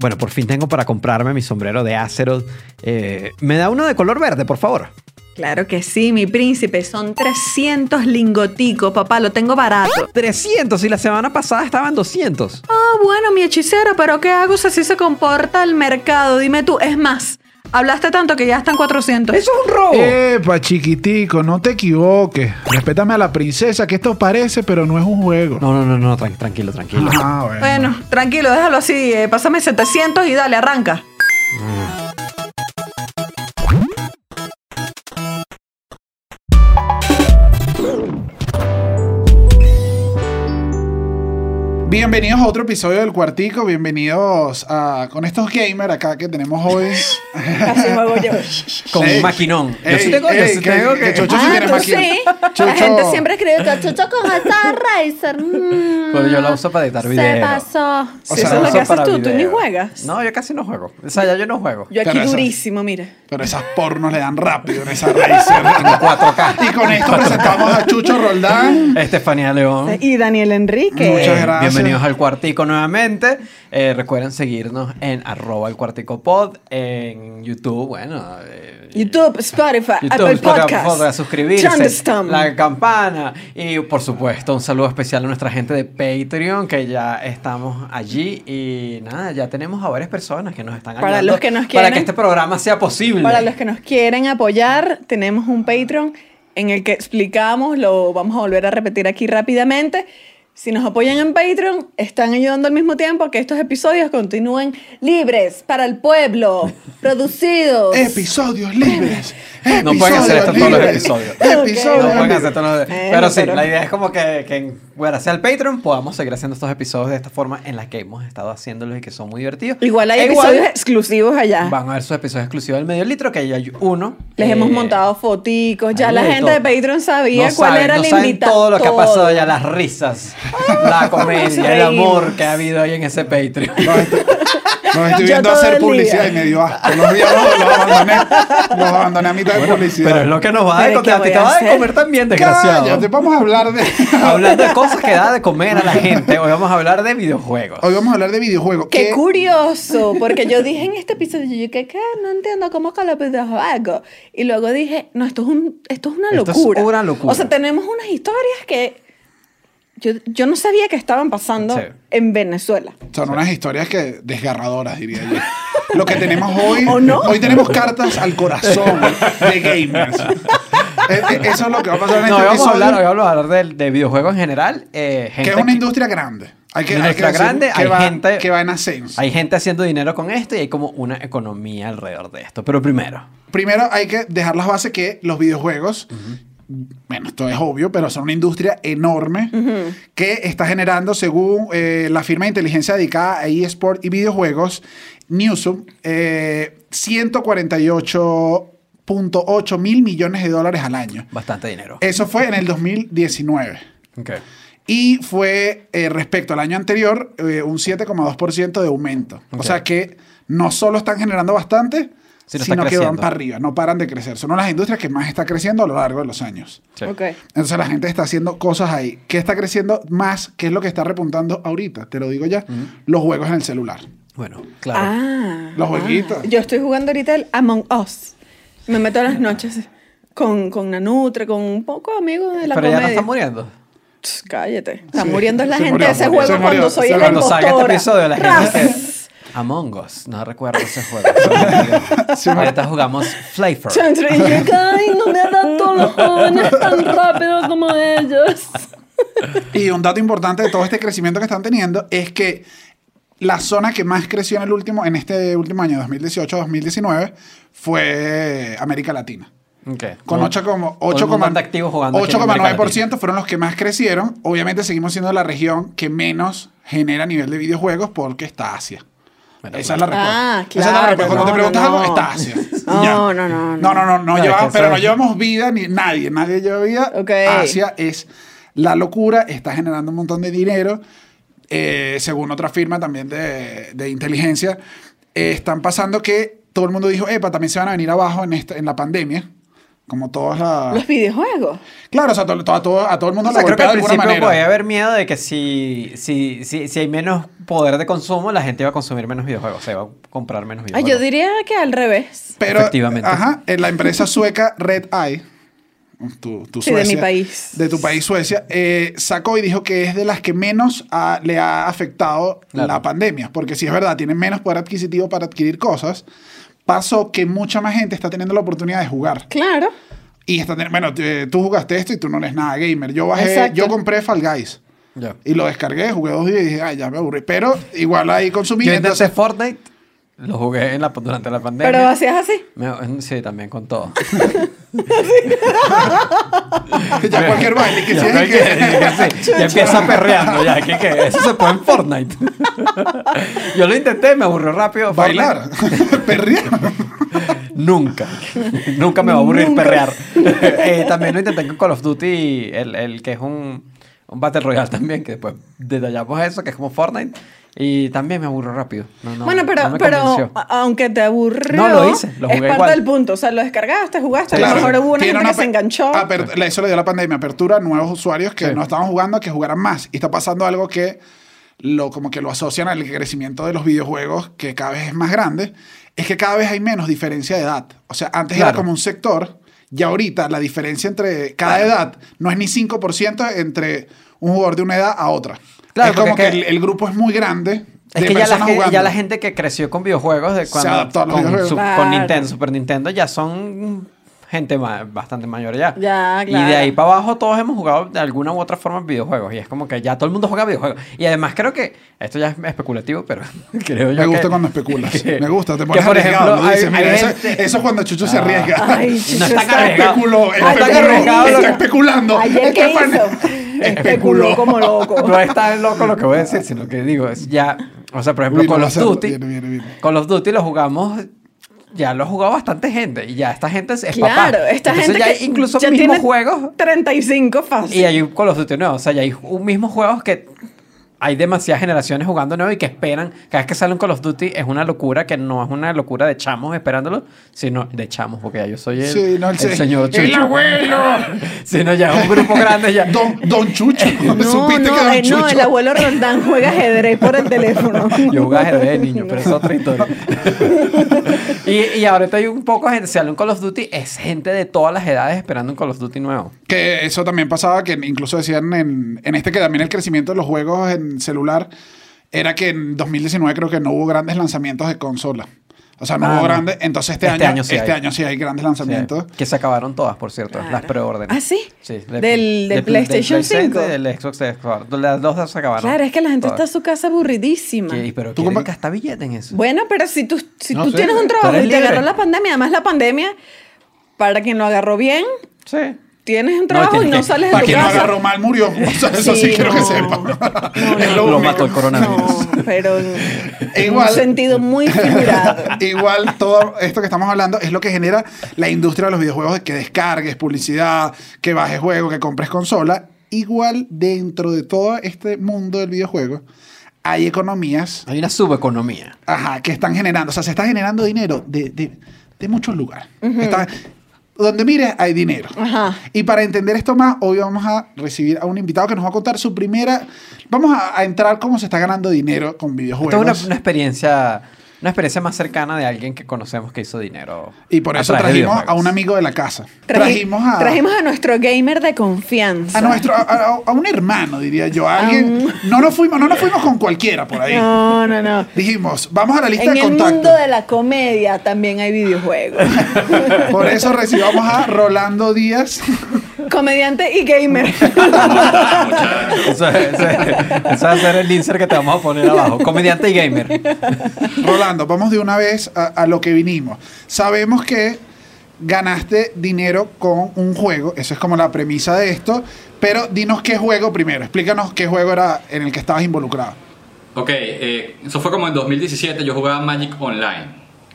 Bueno, por fin tengo para comprarme mi sombrero de Azeroth. Eh, ¿Me da uno de color verde, por favor? Claro que sí, mi príncipe. Son 300 lingoticos, papá. Lo tengo barato. 300 y la semana pasada estaban 200. Ah, bueno, mi hechicero, pero ¿qué hago si así se comporta el mercado? Dime tú. Es más, hablaste tanto que ya están 400. ¡Eso es un robo! Epa, chiquitico, no te equivoques. Respétame a la princesa, que esto parece, pero no es un juego. No, no, no, no, tran- tranquilo, tranquilo. Ah, bueno. Bueno, tranquilo, déjalo así. eh, pásame 700 y dale, arranca. Bienvenidos a otro episodio del Cuartico. Bienvenidos a con estos gamers acá que tenemos hoy. Así juego yo. Con Ey, un maquinón. Yo ey, sí tengo, yo ey, sí que- tengo que que... Chucho sí ah, tiene tú máquina. sí. Chucho- La gente siempre escribe que Chucho con esta Razer. mm, Pero yo la uso para editar Se video. pasó. O Sí, sea, eso es lo que haces tú. Tú ni video. juegas. No, yo casi no juego. O sea, ya yo no juego. Yo aquí Pero durísimo, mira. Pero esas pornos le dan rápido en esa Razer. En 4K. y con esto presentamos a Chucho Roldán. Estefanía León. Y Daniel Enrique. Muchas gracias. Bienvenidos al Cuartico nuevamente. Eh, recuerden seguirnos en arroba el Cuartico Pod, en YouTube, bueno. eh, YouTube, Spotify, YouTube, Apple Spotify, Podcast. Suscribirse, la campana y por supuesto un saludo especial a nuestra gente de Patreon que ya estamos allí y nada, ya tenemos a varias personas que nos están Para ayudando los que nos para quieren- que este programa sea posible. Para los que nos quieren apoyar, tenemos un Patreon en el que explicamos, lo vamos a volver a repetir aquí rápidamente. Si nos apoyan en Patreon, están ayudando al mismo tiempo a que estos episodios continúen libres para el pueblo, producidos. Episodios libres. No pueden hacer esto todos los episodios. Episodios No pueden hacer todos los- Bueno, pero sí, pero- la idea es como que, que gracias al Patreon podamos seguir haciendo estos episodios de esta forma en la que hemos estado haciéndolos y que son muy divertidos. Igual hay E episodios exclusivos allá. Van a ver sus episodios exclusivos del medio litro, que ya hay uno. Les eh, home montado foticos. Ya ahí la de gente de todo. Patreon sabía no cuál saben, era no la saben invitada. todo lo que ha pasado ya, las risas, la comedia, el amor que ha habido ahí en ese Patreon. Estoy, los estoy viendo hacer publicidad día. y me dio asco. Los días los, los abandoné. Los abandoné a mitad de publicidad. Pero es lo que nos va a Pero de ¿qué comer. A ti voy te a va a comer también, desgraciado. Cállate, vamos a hablar de. Hablando de cosas que da de comer a la gente, hoy vamos a hablar de videojuegos. Hoy vamos a hablar de videojuegos. Qué que- curioso, porque yo dije en este episodio, yo que ¿qué? no entiendo cómo que los videojuegos. Y luego dije, no, esto es, un, esto es una Esto es locura. una locura. O sea, tenemos unas historias que yo, yo no sabía que estaban pasando Sí. en Venezuela. Son unas historias que desgarradoras, diría yo. Lo que tenemos hoy. ¿O no? Hoy tenemos cartas al corazón de gamers. Eh, eh, Eso es lo que va a pasar en No, este vamos a hablar, hoy vamos a hablar de, de videojuegos en general. eh, gente que es una que- industria grande. Hay que, Una hay que industria decir grande, que hay va, gente- que va en ascenso. Hay gente haciendo dinero con esto y hay como una economía alrededor de esto. Pero primero, Primero hay que dejar las bases que los videojuegos, bueno, esto es obvio, pero son una industria enorme que está generando, según eh, la firma de inteligencia dedicada a eSport y videojuegos, Newsum, eh, 148.8 mil millones de dólares al año. bastante dinero. Eso fue en el 2019. Ok. Y fue eh, respecto al año anterior eh, un 7,2% de aumento. O sea que no solo están generando bastante, Sino está sino que van para arriba, no paran de crecer. Son las industrias que más está creciendo a lo largo de los años. Sí. Entonces la gente está haciendo cosas ahí. ¿Qué está creciendo más? ¿Qué es lo que está repuntando ahorita? Te lo digo ya. Los juegos en el celular. Bueno, claro. Ah. Los jueguitos. Yo estoy jugando ahorita el Among Us. Me meto a las noches con, con Nanutre, con un poco amigos de la Pero ya no comedia. está muriendo. Cállate. Está Sí, muriendo la se gente murió, de ese se juego murió, cuando se soy murió. la Cuando salga este impostora. episodio, la gente Among Us. No recuerdo ese juego. Ahorita jugamos Flavor. "Ay, no me adapto a los jóvenes tan rápido como ellos. Y un dato importante de todo este crecimiento que están teniendo es que la zona que más creció en el último, en este último año, 2018-2019, fue América Latina. Ok. Con Todo- 8, como- todo el 8, mundo anda activo jugando aquí en América 8,9% fueron los que más crecieron. Obviamente seguimos siendo la región que menos genera a nivel de videojuegos porque está Asia. Bueno, Esa es la respuesta. Ah, Esa es la claro, respuesta. Cuando te no, preguntas no, algo, no. está Asia. No, no, no, no. No, no, no, no Claro, llevamos- pero no es- llevamos vida ni nadie, nadie lleva vida. Ok. Asia es la locura, está generando un montón de dinero. eh, según otra firma también de, de inteligencia, eh, están pasando que todo el mundo dijo, epa, también se van a venir abajo en, esta, en la pandemia. Como todas las... Los videojuegos. Claro, o sea, to- to- a, todo, a todo el mundo O sea, lo creo que de al alguna principio manera. podía haber miedo de que si, si, si, si hay menos poder de consumo, la gente iba a consumir menos videojuegos, o sea, iba a comprar menos Ah, videojuegos. yo diría que al revés. Pero, Efectivamente. Ajá, en la empresa sueca Red Eye, tu, tu Sí, de Suecia, mi país. De tu país, Suecia, eh, sacó y dijo que es de las que menos ha- le ha afectado Claro. la pandemia. Porque si es verdad, tienen menos poder adquisitivo para adquirir cosas. Pasó que mucha más gente está teniendo la oportunidad de jugar. Claro. Y está teniendo, bueno, tú jugaste esto y tú no eres nada gamer. Yo bajé, Exacto. yo compré Fall Guys. Y lo descargué, jugué dos días y dije, ay, ya me aburrí. Pero igual ahí consumí. Yo entonces- Fortnite, lo jugué en la, durante la pandemia. Pero hacías así. Me- sí, también con todo. ya cualquier baile que sea, que- sí, ya empieza perreando, ya, que, que eso se puede en Fortnite. Yo lo intenté, me aburrió rápido. Bailar, perrear. Nunca. Nunca me va a aburrir Nunca. perrear. Eh, también lo intenté con Call of Duty, el, el que es un, un Battle Royale también, que después detallamos eso, que es como Fortnite. Y también me aburrió rápido. No, no, bueno, pero, no me pero a- aunque te aburrió, No, lo hice, lo es jugué parte igual. del punto. O sea, lo descargaste, jugaste, a Claro. lo mejor hubo una Tiene gente que se enganchó. eso le dio la pandemia, apertura a nuevos usuarios que Sí. no estaban jugando, que jugaran más. Y está pasando algo que lo, como que lo asocian al crecimiento de los videojuegos, que cada vez es más grande, es que cada vez hay menos diferencia de edad. O sea, antes era Claro. como un sector, y ahorita la diferencia entre cada edad no es ni 5% entre un jugador de una edad a otra. Claro, es como que el, el grupo es muy grande. Es que ya la, gente, jugando. ya la gente que creció con videojuegos de Se cuando, adaptó a los con, videojuegos. su- Claro. con Nintendo, Super Nintendo, ya son gente ma- bastante mayor ya. Ya, Y de ahí para abajo todos hemos jugado de alguna u otra forma videojuegos. Y es como que ya todo el mundo juega videojuegos. Y además creo que, esto ya es especulativo, pero creo yo Me gusta que- cuando especulas. que- Me gusta, te que, pones por arriesgado, ejemplo, lo hay- dices, hay mira, eso, gente- eso es cuando Chucho se arriesga. Ay, No está está- cargado. especuló, está especuló, está especulando. Ayer, ¿qué hizo? Especuló como loco. No es tan loco lo que voy a decir, sino que digo, es ya. O sea, por ejemplo, Uy, no of ser- Duty. viene, viene, viene. Call of Duty lo jugamos. Ya lo ha jugado bastante gente. Y ya esta gente es, es Claro, papá. esta Entonces gente ya hay incluso ya mismos tiene juegos 35 fácil. Y hay un Call of Duty nuevo. O sea, ya hay un mismos juegos que hay demasiadas generaciones jugando nuevo y que esperan. Cada vez que sale un Call of Duty es una locura que no es una locura de chamos esperándolo, sino de chamos, porque ya yo soy el, Sí, no, el, el se- señor ¡El Chucho. abuelo! Sino ya es un grupo grande ya. Don, don Chucho. No, ¿Supiste no, que Don eh, no, el abuelo Roldán juega ajedrez por el teléfono. Yo jugaba ajedrez de niño, pero es otra historia. y, y ahorita hay un poco de gente, sale un Call of Duty, es gente de todas las edades esperando un Call of Duty nuevo. Que eso también pasaba, que incluso decían en, en este que también el crecimiento de los juegos en celular era que en 2019 creo que no hubo grandes lanzamientos de consola. O sea, no Ah, hubo no. grandes. Entonces este, Este año, año sí este hay. año sí hay grandes Sí, lanzamientos. que se acabaron todas, por cierto, las preórdenes. ¿Ah, sí? Sí, Del- del PlayStation 5. y del Xbox se acabaron. Las dos se acabaron. Claro, es que la gente está en su casa aburridísima. ¿Qué? Pero Tú gastar billete en eso. Bueno, pero si tú, si No tú tienes un trabajo y te libre. agarró la pandemia, además la pandemia, para quien lo agarró bien, Sí. Tienes un trabajo y tienes no que- sales de Para tu quien no casa. agarró mal murió. O sea, eso sí, Sí, quiero que no. sepa. No, no. lo Lo mató el coronavirus. No, pero en, Igual- un sentido muy figurado. Igual todo esto que estamos hablando es lo que genera la industria de los videojuegos de que descargues publicidad, que bajes juego, que compres consola. Igual dentro de todo este mundo del videojuego hay economías Hay una subeconomía. ajá, que están generando, o sea, se está generando dinero de, de- de muchos lugares. Está- donde mires hay dinero. Ajá. Y para entender esto más, hoy vamos a recibir a un invitado que nos va a contar su primera... Vamos a, a entrar cómo se está ganando dinero con videojuegos. Esto es una, una experiencia, una experiencia más cercana de alguien que conocemos que hizo dinero. Y por a eso trajimos a un amigo de la casa. Traji- trajimos a... trajimos a nuestro gamer de confianza. a nuestro a, a- a un hermano diría yo a alguien no nos fuimos no nos fuimos con cualquiera por ahí No, no, no. dijimos vamos a la lista En de el contactos mundo de la comedia también hay videojuegos. por eso recibamos a Rolando Díaz Comediante y gamer. Eso, eso- eso va a ser el insert que te vamos a poner abajo. Comediante y gamer. Rolando vamos de una vez a, a lo que vinimos sabemos que ganaste dinero con un juego eso es como la premisa de esto pero dinos qué juego primero explícanos qué juego era en el que estabas involucrado Ok, eh, eso fue como en 2017, yo jugaba Magic Online,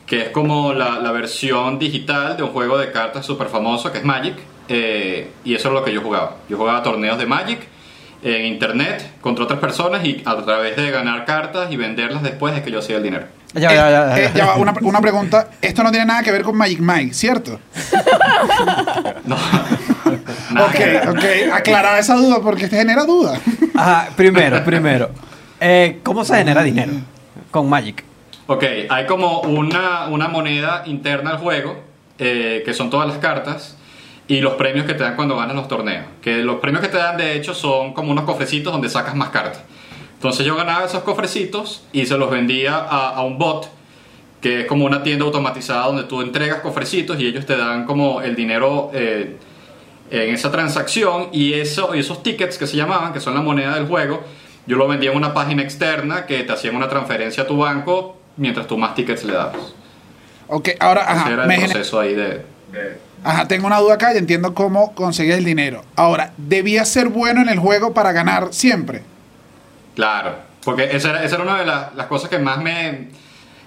que es como la, la versión digital de un juego de cartas súper famoso que es Magic, eh, y eso es lo que yo jugaba. Yo jugaba torneos de Magic en internet contra otras personas y a través de ganar cartas y venderlas después es que yo hacía el dinero. Ya, ya, ya, Eh, ya. va, una, una pregunta. Esto no tiene nada que ver con Magic Mike, ¿cierto? No. Ok, ok. Aclarada esa duda porque te genera duda. Ajá, primero, primero. Eh, ¿Cómo se genera dinero con Magic? Ok, hay como una, una moneda interna al juego, eh, que son todas las cartas, y los premios que te dan cuando ganas los torneos. Que los premios que te dan, de hecho, son como unos cofrecitos donde sacas más cartas. Entonces yo ganaba esos cofrecitos y se los vendía a, a un bot, que es como una tienda automatizada donde tú entregas cofrecitos y ellos te dan como el dinero eh, en esa transacción y, eso, y esos tickets que se llamaban, que son la moneda del juego, yo lo vendía en una página externa que te hacían una transferencia a tu banco mientras tú más tickets le dabas. Ok, ahora, Ese ajá. era el me proceso ahí de... de- Ajá, tengo una duda acá y entiendo cómo conseguir el dinero. Ahora, ¿debía ser bueno en el juego para ganar siempre? Claro, porque esa era, esa era una de las, las cosas que más me,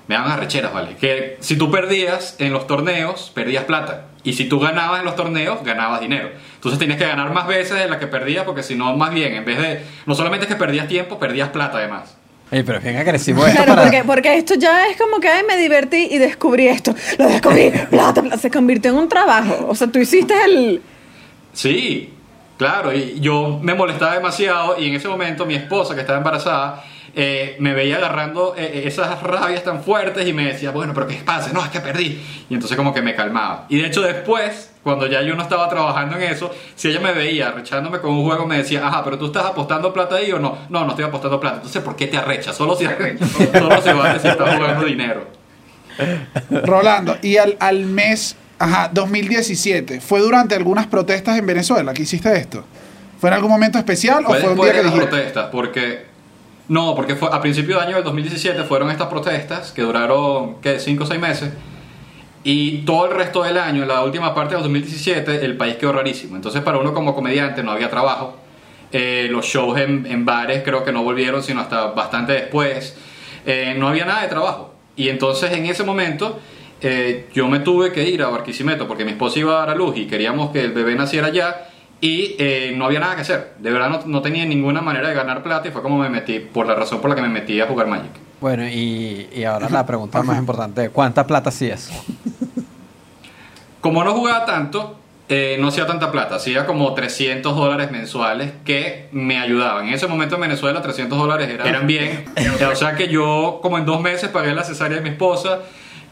me daban arrecheras, ¿vale? Que si tú perdías en los torneos, perdías plata. Y si tú ganabas en los torneos, ganabas dinero. Entonces tenías que ganar más veces de las que perdías, porque si no, más bien, en vez de... No solamente es que perdías tiempo, perdías plata además. Ey, pero es bien agresivo esto Claro, para... porque, porque esto ya es como que ay, me divertí y descubrí esto. Lo descubrí, plata, plata, se convirtió en un trabajo. O sea, tú hiciste el... Sí, claro, y yo me molestaba demasiado y en ese momento mi esposa, que estaba embarazada, eh, me veía agarrando eh, esas rabias tan fuertes y me decía, bueno, pero ¿qué pasa? No, es que perdí. Y entonces como que me calmaba. Y de hecho después, cuando ya yo no estaba trabajando en eso, si ella me veía arrechándome con un juego, me decía, ajá, pero tú estás apostando plata ahí o no. No, no estoy apostando plata. Entonces, ¿por qué te arrechas? Solo si, solo se vale si estás jugando dinero. Rolando, y al, al mes, ajá, 2017, ¿fue durante algunas protestas en Venezuela que hiciste esto? ¿Fue en algún momento especial o Fue un día de que las dijiste? protestas, porque... No, porque fue a principios de año del 2017 fueron estas protestas que duraron, ¿qué? 5 o 6 meses. Y todo el resto del año, en la última parte del 2017, el país quedó rarísimo. Entonces, para uno como comediante no había trabajo. Eh, los shows en, en bares creo que no volvieron sino hasta bastante después. Eh, no había nada de trabajo. Y entonces, en ese momento, eh, yo me tuve que ir a Barquisimeto porque mi esposa iba a dar a luz y queríamos que el bebé naciera allá. Y eh, no había nada que hacer. De verdad, no, no tenía ninguna manera de ganar plata y fue como me metí, por la razón por la que me metí a jugar Magic. Bueno, y, y ahora la pregunta más importante. ¿Cuánta plata sí es? Como no jugaba tanto, eh, no hacía tanta plata, hacía como 300 dólares mensuales que me ayudaban. En ese momento en Venezuela 300 dólares eran, eran bien. o sea que yo como en dos meses pagué la cesárea de mi esposa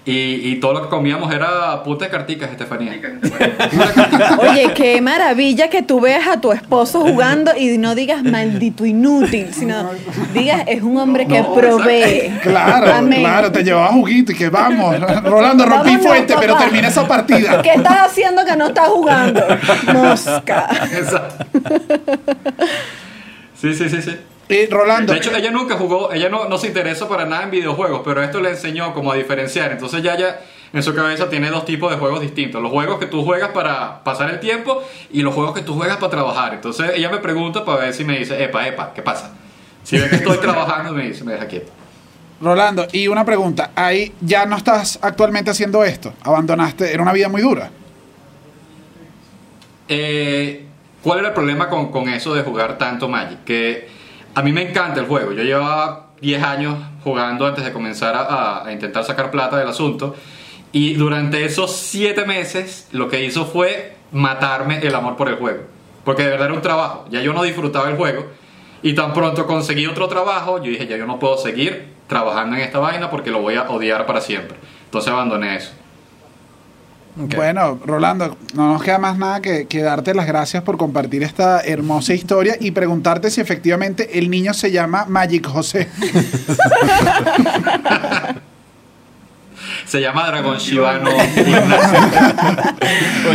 y, y todo lo que comíamos era puta de carticas, Estefanía. Oye, qué maravilla que tú veas a tu esposo jugando y no digas maldito inútil, sino digas es un hombre que No, provee. Claro, Amén. claro, te llevaba juguito y que vamos, Rolando, rompí fuente, pero termina esa partida. ¿Qué estás haciendo que no estás jugando? Mosca. Exacto. Sí, sí, sí, sí. Y Rolando, De hecho, ella nunca jugó, ella no, no se interesa para nada en videojuegos, pero esto le enseñó como a diferenciar. Entonces ya ya en su cabeza tiene dos tipos de juegos distintos. Los juegos que tú juegas para pasar el tiempo y los juegos que tú juegas para trabajar. Entonces ella me pregunta para ver si me dice, epa, epa, ¿qué pasa? Si ve que estoy trabajando, me dice, me deja quieto. Rolando, y una pregunta, ahí ya no estás actualmente haciendo esto, abandonaste, era una vida muy dura. Eh, ¿Cuál era el problema con, con eso de jugar tanto Magic? Que a mí me encanta el juego. Yo llevaba 10 años jugando antes de comenzar a, intentar sacar plata del asunto. Y durante esos 7 meses lo que hizo fue matarme el amor por el juego. Porque de verdad era un trabajo. Ya yo no disfrutaba el juego. Y tan pronto conseguí otro trabajo, yo dije, ya yo no puedo seguir trabajando en esta vaina porque lo voy a odiar para siempre. Entonces abandoné eso. Bueno, Rolando, no nos queda más nada que, que darte las gracias por compartir esta hermosa historia y preguntarte si efectivamente el niño se llama Magic José. Se llama Dragon Shibano. Muchas Y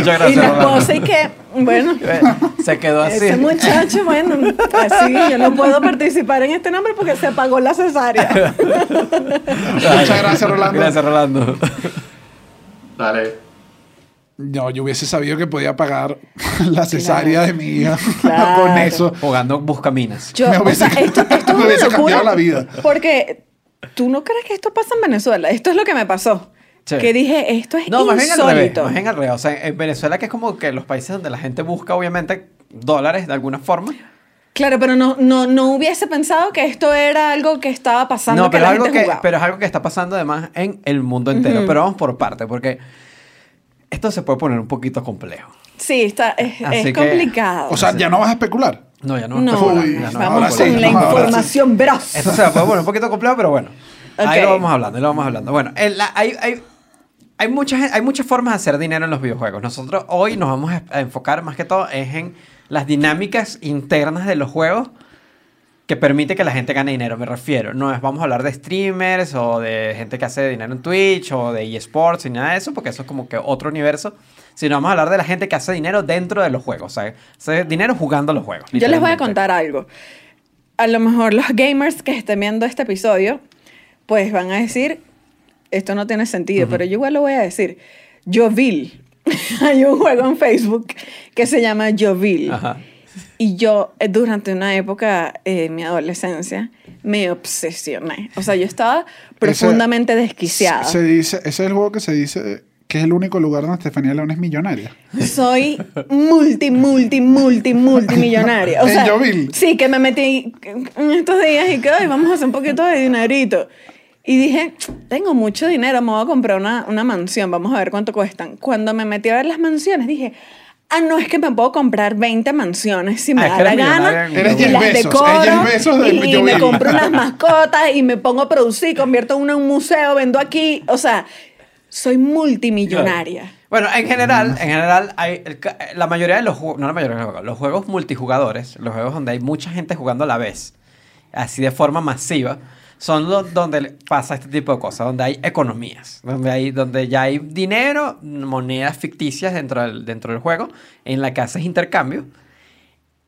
gracias, la Rolando. esposa y que, bueno, Se quedó así. ese muchacho, bueno, así yo no puedo participar en este nombre porque se apagó la cesárea. Muchas gracias, Rolando. Gracias, Rolando. Dale. No, yo hubiese sabido que podía pagar la cesárea de mi hija Claro. con eso. Jugando Buscaminas. Yo, Me o hubiese- sea, esto, esto es me hubiese cambiado la vida. Porque tú no crees que esto pasa en Venezuela. Esto es lo que me pasó. Sí. Que dije, esto es No, más bien al revés. insólito. Más bien al revés. O sea, en Venezuela, que es como que los países donde la gente busca, obviamente, dólares de alguna forma. Claro, pero no, no, no hubiese pensado que esto era algo que estaba pasando No, que pero, la algo gente que, pero es algo que está pasando además en el mundo entero. Pero vamos por parte, porque esto se puede poner un poquito complejo. Sí, está, es, Así es que- complicado. O sea, ya no vas a especular. No, ya no. no, especular, Uy, ya no vamos sí, con la información veraz. Esto se va a poner un poquito complejo, pero bueno. Ahí lo vamos hablando, ahí lo vamos hablando. Bueno, la- hay, hay, hay, muchas, hay muchas formas de hacer dinero en los videojuegos. Nosotros hoy nos vamos a a enfocar más que todo es en las dinámicas internas de los juegos que permite que la gente gane dinero, me refiero. No es vamos a hablar de streamers o de gente que hace dinero en Twitch o de eSports y nada de eso, porque eso es como que otro universo. Sino vamos a hablar de la gente que hace dinero dentro de los juegos, o sea, hace dinero jugando los juegos. Yo les voy a contar algo. A lo mejor los gamers que estén viendo este episodio, pues van a decir, esto no tiene sentido, pero yo igual lo voy a decir. Jovil. Hay un juego en Facebook que se llama Jovil. Ajá. Y yo, eh, durante una época eh, en mi adolescencia, me obsesioné. O sea, yo estaba profundamente desquiciada. Se dice, ese es el juego que se dice que es el único lugar donde Estefanía León es millonaria. Soy multi, multi, multi, multimillonaria. O ¿En sea? Sí, que me metí en estos días y que "Ay, vamos a hacer un poquito de dinerito. Y dije, tengo mucho dinero, me voy a comprar una, una mansión, vamos a ver cuánto cuestan. Cuando me metí a ver las mansiones, dije, ah, no, es que me puedo comprar 20 mansiones si me Ah, da la gana. Eres y las decoro, de y, y me compro unas mascotas y me pongo a producir, convierto uno en un museo, vendo aquí. O sea, soy multimillonaria. Bueno, en general, en general, hay el ca- la mayoría de los juegos, no la mayoría de los juegos, los juegos multijugadores, los juegos donde hay mucha gente jugando a la vez, así de forma masiva, son los donde pasa este tipo de cosas, donde hay economías, donde, hay, donde ya hay dinero, monedas ficticias dentro del, dentro del juego, en la que haces intercambio,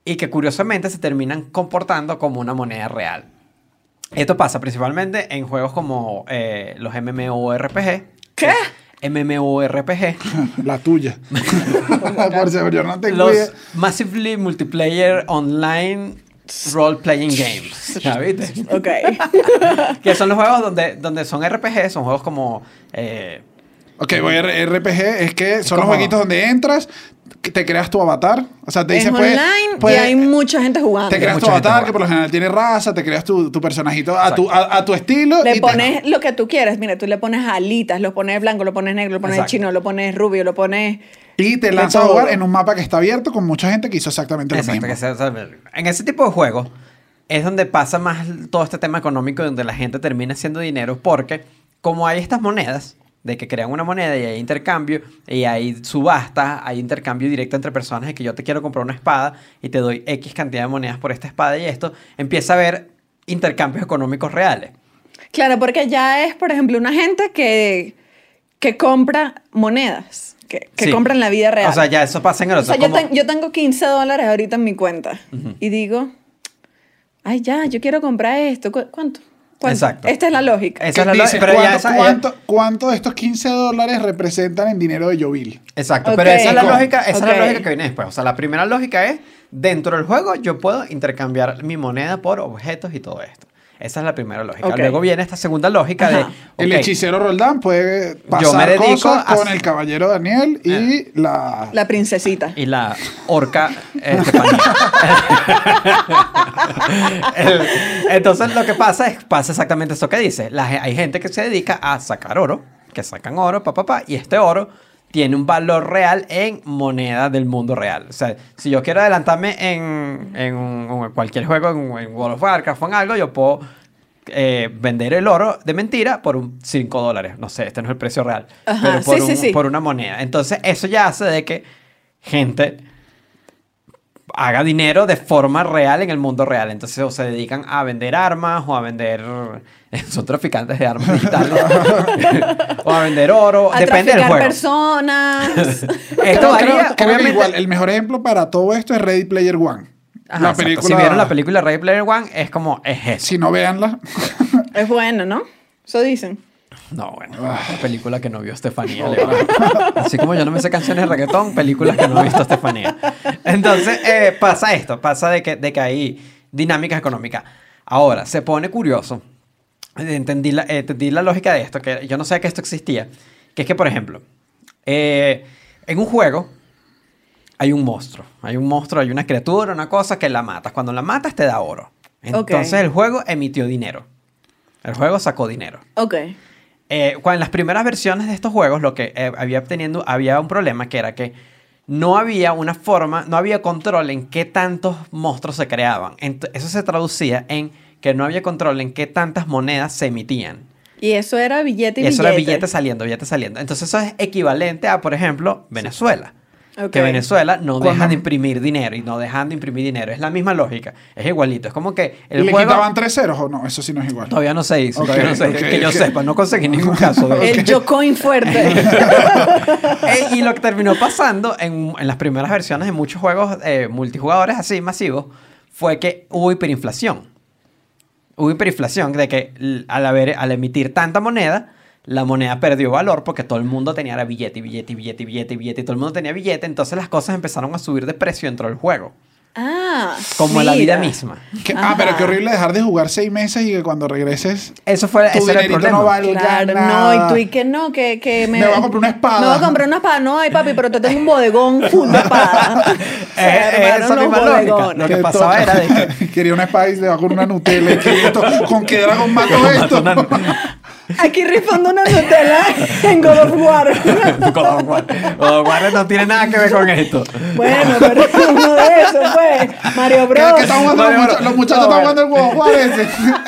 y que curiosamente se terminan comportando como una moneda real. Esto pasa principalmente en juegos como eh, los MMORPG. ¿Qué? MMORPG. La tuya. Por si yo no tengo los idea. Massively Multiplayer Online Role Playing Games. ¿Ya viste? Ok. que son los juegos donde, donde son RPG, son juegos como... eh, Ok, voy a RPG, es que son los jueguitos donde entras, te creas tu avatar. O sea, te es dice, pues. online pues, y hay mucha gente jugando. Te creas tu avatar, que por lo general tiene raza, te creas tu, tu personajito a tu, a, a tu estilo. y Le te- pones lo que tú quieres. Mira, tú le pones alitas, lo pones blanco, lo pones negro, lo pones Exacto. chino, lo pones rubio, lo pones... y te de lanzas a jugar en un mapa que está abierto con mucha gente que hizo exactamente lo Exacto, mismo. que sea- o sea, en ese tipo de juegos es donde pasa más todo este tema económico donde la gente termina haciendo dinero porque como hay estas monedas de que crean una moneda y hay intercambio y hay subastas, hay intercambio directo entre personas de que yo te quiero comprar una espada y te doy X cantidad de monedas por esta espada y esto, empieza a haber intercambios económicos reales. Claro, porque ya es, por ejemplo, una gente que, que compra monedas, que, que Sí. compra en la vida real. O sea, ya eso pasa en el O otro. yo, como- ten- yo tengo 15 dólares ahorita en mi cuenta y digo, ay, ya, yo quiero comprar esto. ¿Cu- ¿Cuánto? ¿Cuánto? Exacto. Esta es la lógica. Esa es la pero ya ¿cuánto, ya- de estos 15 dólares representan en dinero de Yovil? Exacto, Ok. pero esa es la lógica, esa es la lógica que viene después. O sea, la primera lógica es, dentro del juego yo puedo intercambiar mi moneda por objetos y todo esto. Esa es la primera lógica. Luego viene esta segunda lógica Ajá. de... El hechicero Roldán puede Yo pasar me dedico cosas a- con el caballero Daniel y la... La princesita. Y la orca eh. El- entonces lo que pasa es, pasa exactamente eso que dice. La hay gente que se dedica a sacar oro, que sacan oro, pa, pa, pa, y este oro tiene un valor real en moneda del mundo real. O sea, si yo quiero adelantarme en, en un- en cualquier juego, en, en World of Warcraft o en algo, yo puedo eh, vender el oro de mentira por un 5 dólares. No sé, este no es el precio real. Ajá, pero por, sí, sí, un- sí. por una moneda. Entonces, eso ya hace de que gente haga dinero de forma real en el mundo real. Entonces, o se dedican a vender armas o a vender. Son traficantes de armas digitales. o a vender oro. A Depende del traficar juego. personas. Esto Creo- varía, creo- creo que obviamente- igual, el mejor ejemplo para todo esto es Ready Player One. Ajá, la exacto. película... Si vieron la película Ready Player One, es como. Es eso. Si no, véanla. es bueno, ¿no? Eso dicen. No, bueno, una película que no vio Estefanía. León. Así como yo no me sé canciones de reggaetón, películas que no he visto Estefanía. Entonces, eh, pasa esto, pasa de que, de que hay dinámicas económicas. Ahora, se pone curioso. eh, Entendí la, eh, entendí la lógica de esto, que yo no sabía que esto existía. Que es que, por ejemplo, eh, en un juego, hay un monstruo. Hay un monstruo, hay una criatura, una cosa que la matas. Cuando la matas te da oro. Entonces el juego emitió dinero. El juego sacó dinero. Ok. Eh, cuando en las primeras versiones de estos juegos lo que eh, había teniendo había un problema que era que no había una forma, no había control en qué tantos monstruos se creaban. Ent- eso se traducía en que no había control en qué tantas monedas se emitían. Y eso era billete y Y eso billete. era billete saliendo, billete saliendo. Entonces eso es equivalente a, por ejemplo, Venezuela. Que Venezuela no deja de imprimir dinero y no dejan de imprimir dinero. Es la misma lógica. Es igualito. Es como que ¿Y el le juego... quitaban tres ceros o no? Eso sí no es igual. Todavía no se hizo. Ok, todavía no se hizo. que yo sepa, no conseguí ningún caso de eso. El Jocoin fuerte. Eh, y lo que terminó pasando en, en las primeras versiones de muchos juegos eh, multijugadores así masivos fue que hubo hiperinflación. Hubo hiperinflación de que al, haber, al emitir tanta moneda, la moneda perdió valor porque todo el mundo tenía era billete, y billete, y billete, y billete, y billete, y todo el mundo tenía billete, entonces las cosas empezaron a subir de precio dentro del juego. ah. Como en la vida mira. misma. Que- ah, pero qué horrible dejar de jugar seis meses y que cuando regreses Eso fue tu ese era el problema. no valga Claro, nada. no, y tú y que no, que, que me... Me voy a comprar una espada. Me voy a comprar una espada. No, ay papi, pero te tengo un bodegón full de espada. Eh, eh, esa misma lógica. Lo que pasaba era de que- Quería una espada y le va con una Nutella. y que esto- ¿Con qué dragón mato esto? Aquí rifando una Nutella en God of War. God of War. God of War no tiene nada que ver con esto. bueno, pero uno de esos fue Mario ¿Qué, Bros. qué están jugando los, Bueno, mucha- los muchachos? no, están jugando el God of War ese.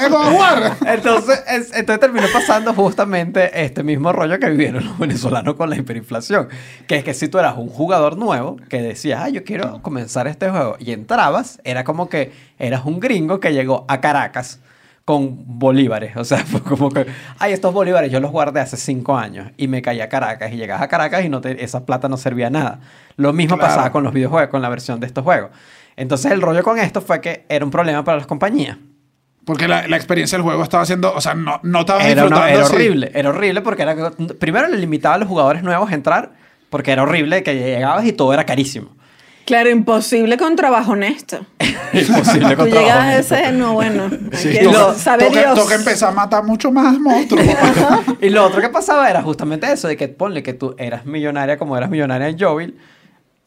¿El God of War? Entonces, es- entonces terminó pasando justamente este mismo rollo que vivieron los venezolanos con la hiperinflación. Que es que si tú eras un jugador nuevo que decías, ah, yo quiero comenzar este juego, y entrabas, era como que eras un gringo que llegó a Caracas con bolívares. O sea, fue como que, ay, estos bolívares yo los guardé hace cinco años y me caí a Caracas y llegabas a Caracas y no te- esa plata no servía a nada. Lo mismo Claro. pasaba con los videojuegos, con la versión de estos juegos. Entonces el rollo con esto fue que era un problema para las compañías. Porque la, la experiencia del juego estaba siendo... O sea, no, no estabas Era, disfrutando. era así. horrible, era horrible porque era primero le limitaba a los jugadores nuevos a entrar porque era horrible que llegabas y todo era carísimo. Claro, imposible con trabajo honesto. Imposible Tú con trabajo llegas a ese, no, bueno. Sí, aquí toca, sabe toca- Dios. toca empezar a matar mucho más monstruos. Y lo otro que pasaba era justamente eso, de que ponle que tú eras millonaria como eras millonaria en Jovil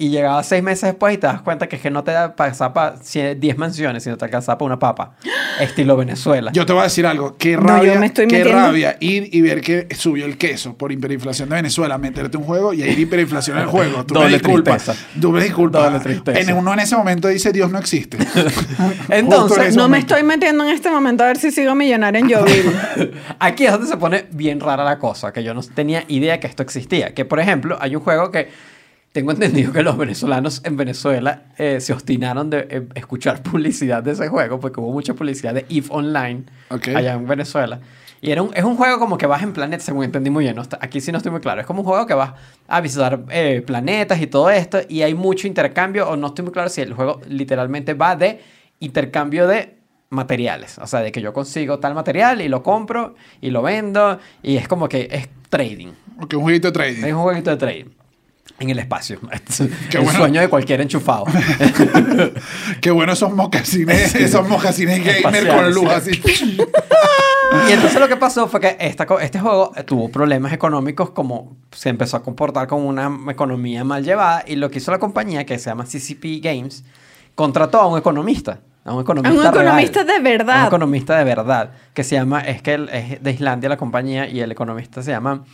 y llegabas seis meses después y te das cuenta que es que no te da para para 10 mansiones, sino te alcanzaba para una papa. Estilo Venezuela. Yo te voy a decir algo. Qué No, rabia, yo me estoy qué metiendo- rabia ir y ver que subió el queso por hiperinflación de Venezuela, meterte un juego y hay hiperinflación en el juego. Tú me Doble disculpas. tristeza. Tú me disculpas. Doble tristeza. En uno en ese momento dice Dios no existe. Entonces, en No me estoy metiendo en este momento a ver si sigo millonario en Jovil. Aquí es donde se pone bien rara la cosa, que yo no tenía idea que esto existía. Que, por ejemplo, hay un juego que tengo entendido que los venezolanos en Venezuela eh, se obstinaron de eh, escuchar publicidad de ese juego, porque hubo mucha publicidad de EVE Online Ok. allá en Venezuela. Y era un, es un juego como que vas en planetas, según entendí muy bien. no está- aquí sí no estoy muy claro. Es como un juego que vas a visitar eh, planetas y todo esto, y hay mucho intercambio, o no estoy muy claro si el juego literalmente va de intercambio de materiales. O sea, de que yo consigo tal material y lo compro y lo vendo, y es como que es trading. Porque un jueguito de trading. Es un jueguito de trading. En el espacio. Qué el bueno. sueño de cualquier enchufado. Qué bueno esos mocasines, esos mocasines gamer con luz sí. así. Y entonces lo que pasó fue que esta, este juego tuvo problemas económicos como se empezó a comportar como una economía mal llevada y lo que hizo la compañía que se llama CCP Games contrató a un economista. A un economista, A un economista real, de verdad. a Un economista de verdad. Que se llama, es que es de Islandia la compañía y el economista se llama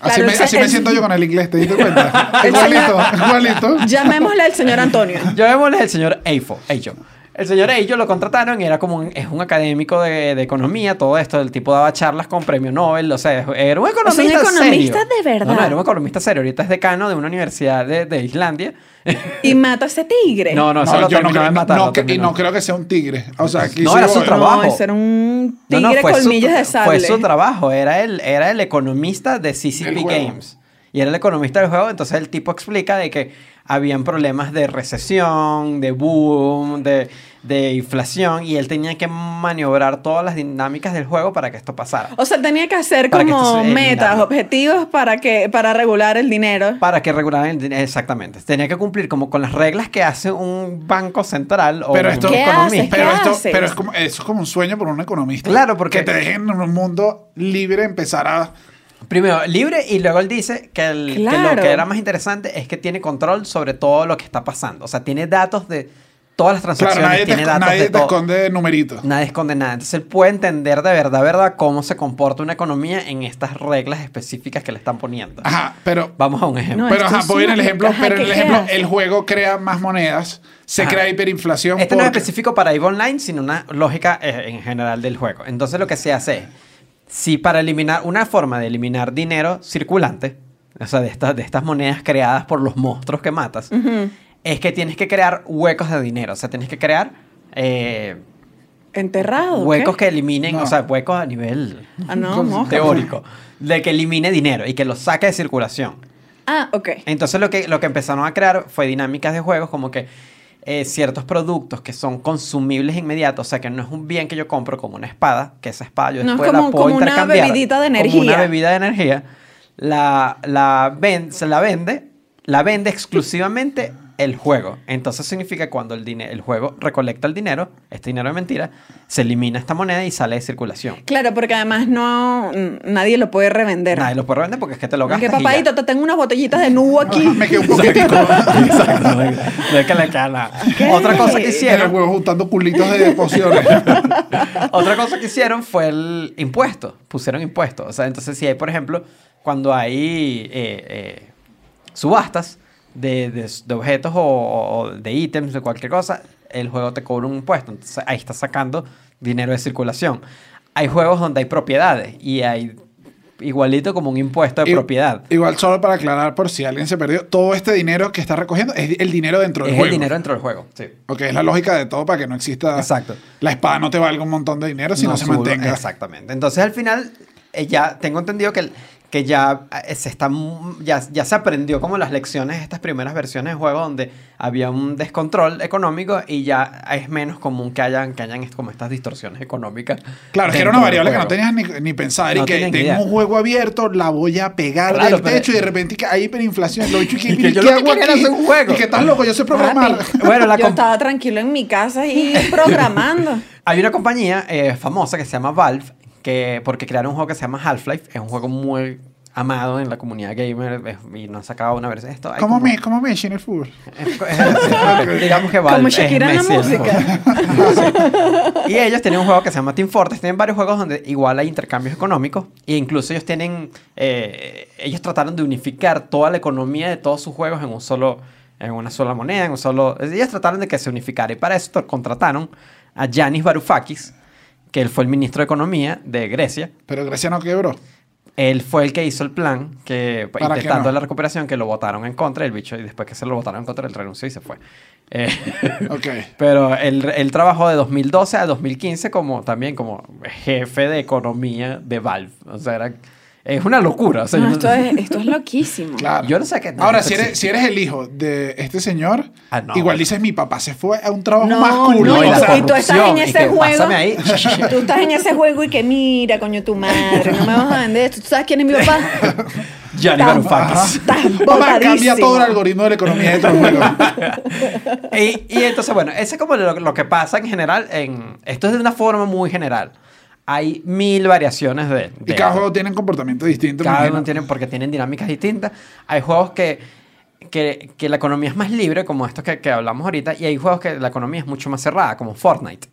Así, Claro, me, o sea, así me el- siento yo con el inglés, ¿te diste cuenta? Igualito, señor- igualito. Llamémosle al señor Antonio. Llamémosle el señor Eifo, Eijo. El señor Eijo lo contrataron y era como un, es un académico de, de economía, todo esto. El tipo daba charlas con premio Nobel, o sea, era un economista, O sea, un economista serio. de verdad. No, no, era un economista serio. Ahorita es decano de una universidad de, de Islandia. Y mata a ese tigre. No, no, eso No, lo yo no creo, de matar. no que- y no creo que sea un tigre. O sea, aquí No, sí era su trabajo. No, era un tigre no, fue su, colmillos de sable. fue su trabajo, era el, era el economista de CCP juego. Games. Y era el economista del juego, entonces el tipo explica de que habían problemas de recesión, de boom, de, de inflación, y él tenía que maniobrar todas las dinámicas del juego para que esto pasara. O sea, tenía que hacer Para que como esto metas, objetivos para que para regular el dinero. Para que regularan el dinero, exactamente. Tenía que cumplir como con las reglas que hace un banco central o Pero un esto- ¿Qué economista. Pero, ¿Qué esto, pero es como, eso es como un sueño por un economista. Claro, porque- Que te dejen en un mundo libre empezar a Primero, libre y luego él dice que, el- que Claro. lo que era más interesante es que tiene control sobre todo lo que está pasando. O sea, tiene datos de todas las Claro, transacciones, nadie te, tiene datos nadie de te todo. esconde numeritos. Nadie esconde nada. Entonces él puede entender de verdad, verdad, cómo se comporta una economía en estas reglas específicas que le están poniendo. Ajá, pero Vamos a un ejemplo. No, Pero ajá, voy en el ejemplo, pero en el ejemplo, hace. el juego crea más monedas, se Ajá. crea hiperinflación. Este no es específico para EVE Online, sino una lógica eh, en general del juego. Entonces lo que se hace es, si para eliminar, una forma de eliminar dinero circulante, o sea, de, estas de estas monedas creadas por los monstruos que matas, es que tienes que crear huecos de dinero. O sea, tienes que crear eh, ¿Enterrado? ¿qué? huecos que eliminen, No. o sea, huecos a nivel Ah, no, teórico, de que elimine dinero y que lo saque de circulación. Ah, ok. Entonces lo que, lo que empezaron a crear fue dinámicas de juegos como que eh, ciertos productos que son consumibles inmediatos, o sea que no es un bien que yo compro como una espada, que esa espada yo No, es después como- la puedo como una bebidita de Como energía. una bebida de energía, la, la ven- se la vende, la vende exclusivamente el juego. Entonces significa que cuando el, dine- el juego recolecta el dinero, este dinero de mentira, se elimina esta moneda y sale de circulación. Claro, porque además no nadie lo puede revender. Nadie lo puede vender porque es que te lo gastas que papadito, te tengo unas botellitas de nubo aquí. Me quedé un poquitico Exacto, no es- no es que le. Otra cosa que el hicieron, juego juntando culitos de pociones. otra cosa que hicieron fue el impuesto. Pusieron impuestos. O sea, entonces si hay, por ejemplo, cuando hay eh, eh, subastas de, de- de objetos o, o de ítems, de cualquier cosa, el juego te cobra un impuesto. Entonces ahí está sacando dinero de circulación. Hay juegos donde hay propiedades y hay igualito como un impuesto de I- propiedad. Igual, solo para aclarar por si alguien se perdió, todo este dinero que está recogiendo es el dinero dentro del Es juego. el dinero dentro del juego. Sí. Ok, es la lógica de todo para que no exista. Exacto. La espada no te valga un montón de dinero si no, se mantenga. Exactamente. Entonces al final eh, ya tengo entendido que, el- que ya eh, se está ya, ya se aprendió como las lecciones de estas primeras versiones de juego donde había un descontrol económico y ya es menos común que hayan que hayan como estas distorsiones económicas. Claro, es que era una variable que no tenías ni, ni pensar. No y que tengo idea. un juego abierto, la voy a pegar Claro, del pero- techo y de repente que hay hiperinflación. Lo he dicho y, Y que ¿qué yo lo que hago era aquí? hacer un juego. Y que estás loco, yo sé programar. Bueno, la yo estaba tranquilo en mi casa y programando. Hay una compañía eh, famosa que se llama Valve que porque crearon un juego que se llama Half-Life, es un juego muy amado en la comunidad gamer es- y no han sacado una versión. Esto hay ¿Cómo como- me, cómo me en el fútbol? Es- es- digamos que Valve Como es Shakira en la Messi música. Y ellos tienen un juego que se llama Team Fortress. Tienen varios juegos donde igual hay intercambios económicos. E incluso ellos tienen... eh, ellos trataron de unificar toda la economía de todos sus juegos en un solo... En una sola moneda, en un solo... Ellos trataron de que se unificara. Y para eso contrataron a Yanis Varoufakis, que él fue el ministro de Economía de Grecia. Pero Grecia no quebró. Él fue el que hizo el plan que ¿Para qué intentando no? la recuperación que lo votaron en contra el bicho y después que se lo votaron en contra él renunció y se fue. Eh, Ok. pero él, él trabajó de 2012 a 2015 como también como jefe de economía de Valve. O sea, era, es una locura. O sea, No, yo, esto, es, esto es loquísimo. Claro. yo no sé qué. Ahora, si eres, si eres el hijo de este señor, Ah, no. igual dices, mi papá se fue a un trabajo No, más cool. no, No, y la tú, y tú estás en ese que juego. ahí. Tú estás en ese juego y que mira, coño, tu madre, no me vas a vender esto. ¿Tú sabes quién es mi papá? Gianni Varoufakis. Mamá, cambia todo el algoritmo de la economía de tu juego. y, y entonces, bueno, ese es como lo, lo que pasa en general. En, esto es de una forma muy general. Hay mil variaciones de... y de cada esto. juego tiene comportamiento distinto. Cada uno tiene, porque tienen dinámicas distintas. Hay juegos que, que, que la economía es más libre, como estos que, que hablamos ahorita, y hay juegos que la economía es mucho más cerrada, como Fortnite.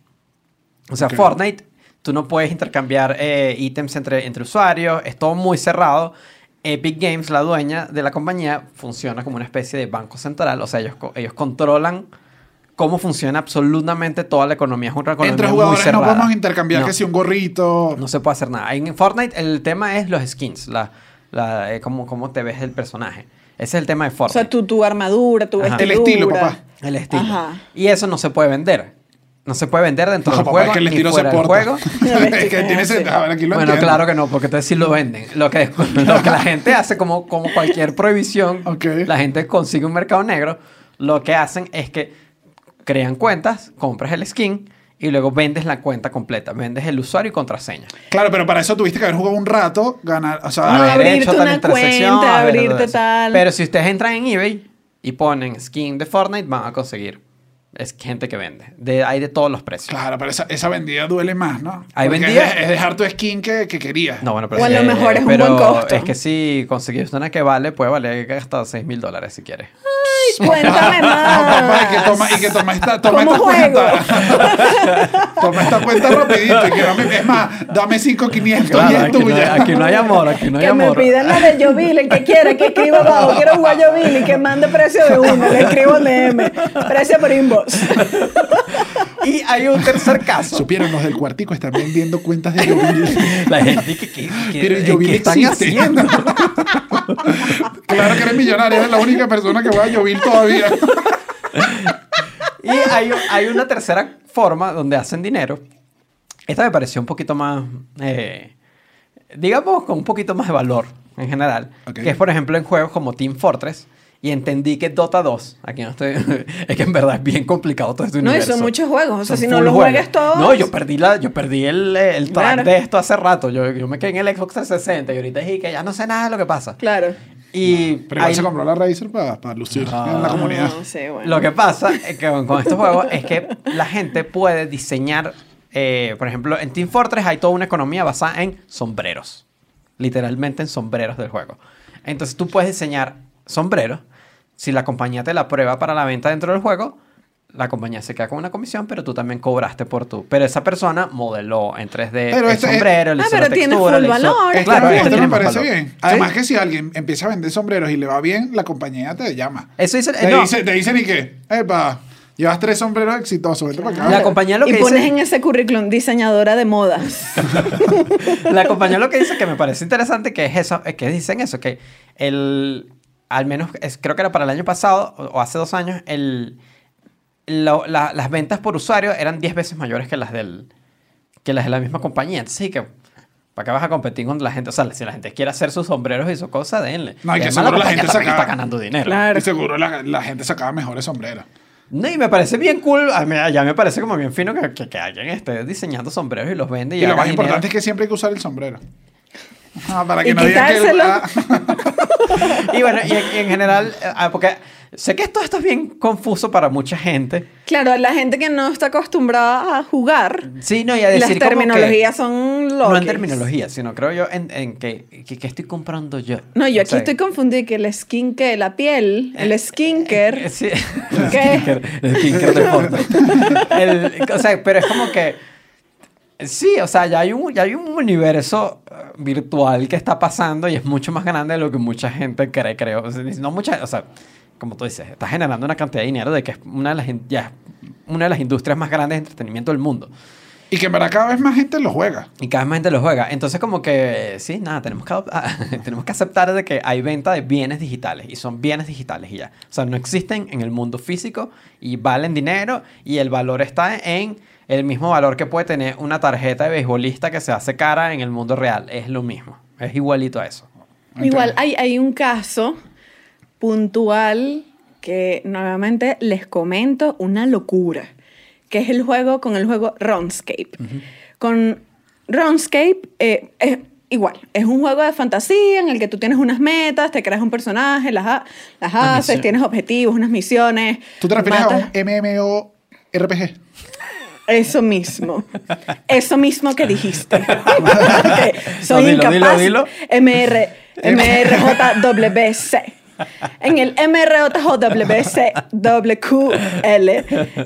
O sea. Fortnite, tú no puedes intercambiar eh, ítems entre, entre usuarios, es todo muy cerrado. Epic Games, la dueña de la compañía, funciona como una especie de banco central, o sea, ellos, ellos controlan cómo funciona absolutamente toda la economía. Es una economía Entre muy jugadores no cerrada. podemos intercambiar No. que si un gorrito. No se puede hacer nada. En Fortnite el tema es los skins, la, la, eh, cómo, cómo te ves el personaje. Ese es el tema de O Fortnite. sea, tu, tu armadura, tu vestidura. El estilo, papá. el estilo. Ajá. Y eso no se puede vender. No se puede vender dentro No, del papá, juego es que el estilo se fuera porta. juego. es que tiene ese. A ver, aquí lo Bueno, entiendo. claro que no, porque entonces sí lo venden. Lo que, lo que la gente hace, como, como cualquier prohibición, la gente consigue un mercado negro. Lo que hacen es que crean cuentas, compras el skin y luego vendes la cuenta completa. Vendes el usuario y contraseña. Claro, pero para eso tuviste que haber jugado un rato, ganar. O sea, No, haber abrirte hecho tal una intersección, cuenta, abrirte tal. Pero si ustedes entran en eBay y ponen skin de Fortnite, van a conseguir es gente que vende. De, hay de todos los precios. Claro, pero esa, esa vendida duele más, ¿no? Hay Porque vendida- es, de- es dejar tu skin que, que querías. No, bueno, pero O a es lo mejor es un buen costo. Es que si conseguiste una que vale, puede valer hasta 6 mil dólares si quieres. Cuéntame Papá, y que más. toma, y que toma esta, toma cuenta. toma esta cuenta rapidito. Y que dame, es más, dame 5,500 y Claro, es aquí no, hay, tuya. aquí no hay amor, aquí no hay que me amor. pidan la de Jovil, el que quiera, que escriba abajo, quiero jugar Jovil y que mande precio de uno, le escribo en DM, precio por inbox. Y hay un tercer caso. Supieron los del cuartico están vendiendo cuentas de Yovil. La gente que, que, que- Pero el ¿qué Yovil están existe. haciendo? Claro que eres millonario, eres la única persona que juega Yovil todavía. Y hay, hay una tercera forma donde hacen dinero. Esta me pareció un poquito más, eh, digamos, con un poquito más de valor en general. Ok. Que es, por ejemplo, en juegos como Team Fortress. Y entendí que Dota 2, aquí no estoy, es que en verdad es bien complicado todo este No, y universo. son muchos juegos, o sea, Son si no full lo juegos. juegas todos- No, yo perdí, la, yo perdí el, el track Claro. de esto hace rato. Yo, yo me quedé en el Xbox 360 y ahorita dije que ya no sé nada de lo que pasa. Claro. Y Pero igual hay- se compró la Razer para lucir en la comunidad. No, sí, bueno. lo que pasa es que con, con estos juegos es que la gente puede diseñar, eh, por ejemplo, en Team Fortress hay toda una economía basada en sombreros. Literalmente en sombreros del juego. Entonces tú puedes diseñar sombreros. Si la compañía te la prueba para la venta dentro del juego, la compañía se queda con una comisión, pero tú también cobraste por tu. Pero esa persona modeló en 3D Pero el esto es- sombrero, le Ah, hizo pero la tiene textura, full le hizo- valor. Esto, Claro, esto me parece valor. bien. ¿Sí? Además que si alguien empieza a vender sombreros y le va bien, la compañía te llama. Eso dice. Te, eh, no, dice, te dicen y que, epa, llevas tres sombreros exitosos, vete para acá. La compañía lo y pones dice- en ese currículum diseñadora de modas. La compañía lo que dice que me parece interesante que es eso, es que dicen eso, que el, al menos es- creo que era para el año pasado o, o hace dos años, el, lo- la- las ventas por usuario eran 10 veces mayores que las del que las de la misma compañía. Entonces, sí que ¿para qué vas a competir con la gente? O sea, si la gente quiere hacer sus sombreros y su cosa, denle. No, y que seguro la compañía gente sacaba- está ganando dinero. Claro. Y seguro la, la gente sacaba mejores sombreros. No, y me parece bien cool, a mí- ya me parece como bien fino que, que, que alguien esté diciñando sombreros y los vende y, Y, lo más dinero. importante es que siempre hay que usar el sombrero. Ah, para que Y no que... quitárselo. ah, Y bueno, y en, y en general, eh, ah, porque sé que todo esto es bien confuso para mucha gente. Claro, la gente que no está acostumbrada a jugar, Sí, no, y a las decir como que- terminologías son locas. No en terminología, sino creo yo en, en que, que, que estoy comprando yo. No, yo aquí O sea, estoy confundida que el skin que la piel, el skincare. eh, Sí. ¿Qué? Skincare, el skincare de Fortnite. El- o sea, pero es como que... Sí, o sea, ya hay un, ya hay un universo eh, virtual que está pasando y es mucho más grande de lo que mucha gente cree, creo. O sea, no mucha, o sea, como tú dices, está generando una cantidad de dinero de que es una de las, ya una de las industrias más grandes de entretenimiento del mundo. Y que verdad cada vez más gente lo juega. Y cada vez más gente lo juega. Entonces, como que, sí, nada, tenemos que, tenemos que aceptar de que hay venta de bienes digitales. Y son bienes digitales y ya. O sea, no existen en el mundo físico y valen dinero. Y el valor está en el mismo valor que puede tener una tarjeta de beisbolista que se hace cara en el mundo real. Es lo mismo. Es igualito a eso. Igual hay, hay un caso puntual que nuevamente les comento una locura, que es el juego con el juego RuneScape. Con RuneScape eh, es igual, es un juego de fantasía en el que tú tienes unas metas, te creas un personaje, las, ha- las Una haces, tienes objetivos, unas misiones. ¿Tú te refieres matas- a un MMORPG? Eso mismo. Eso mismo que dijiste. Soy No, dilo, incapaz. dilo, dilo. MR, MRJWC. En el MRJWC WQL,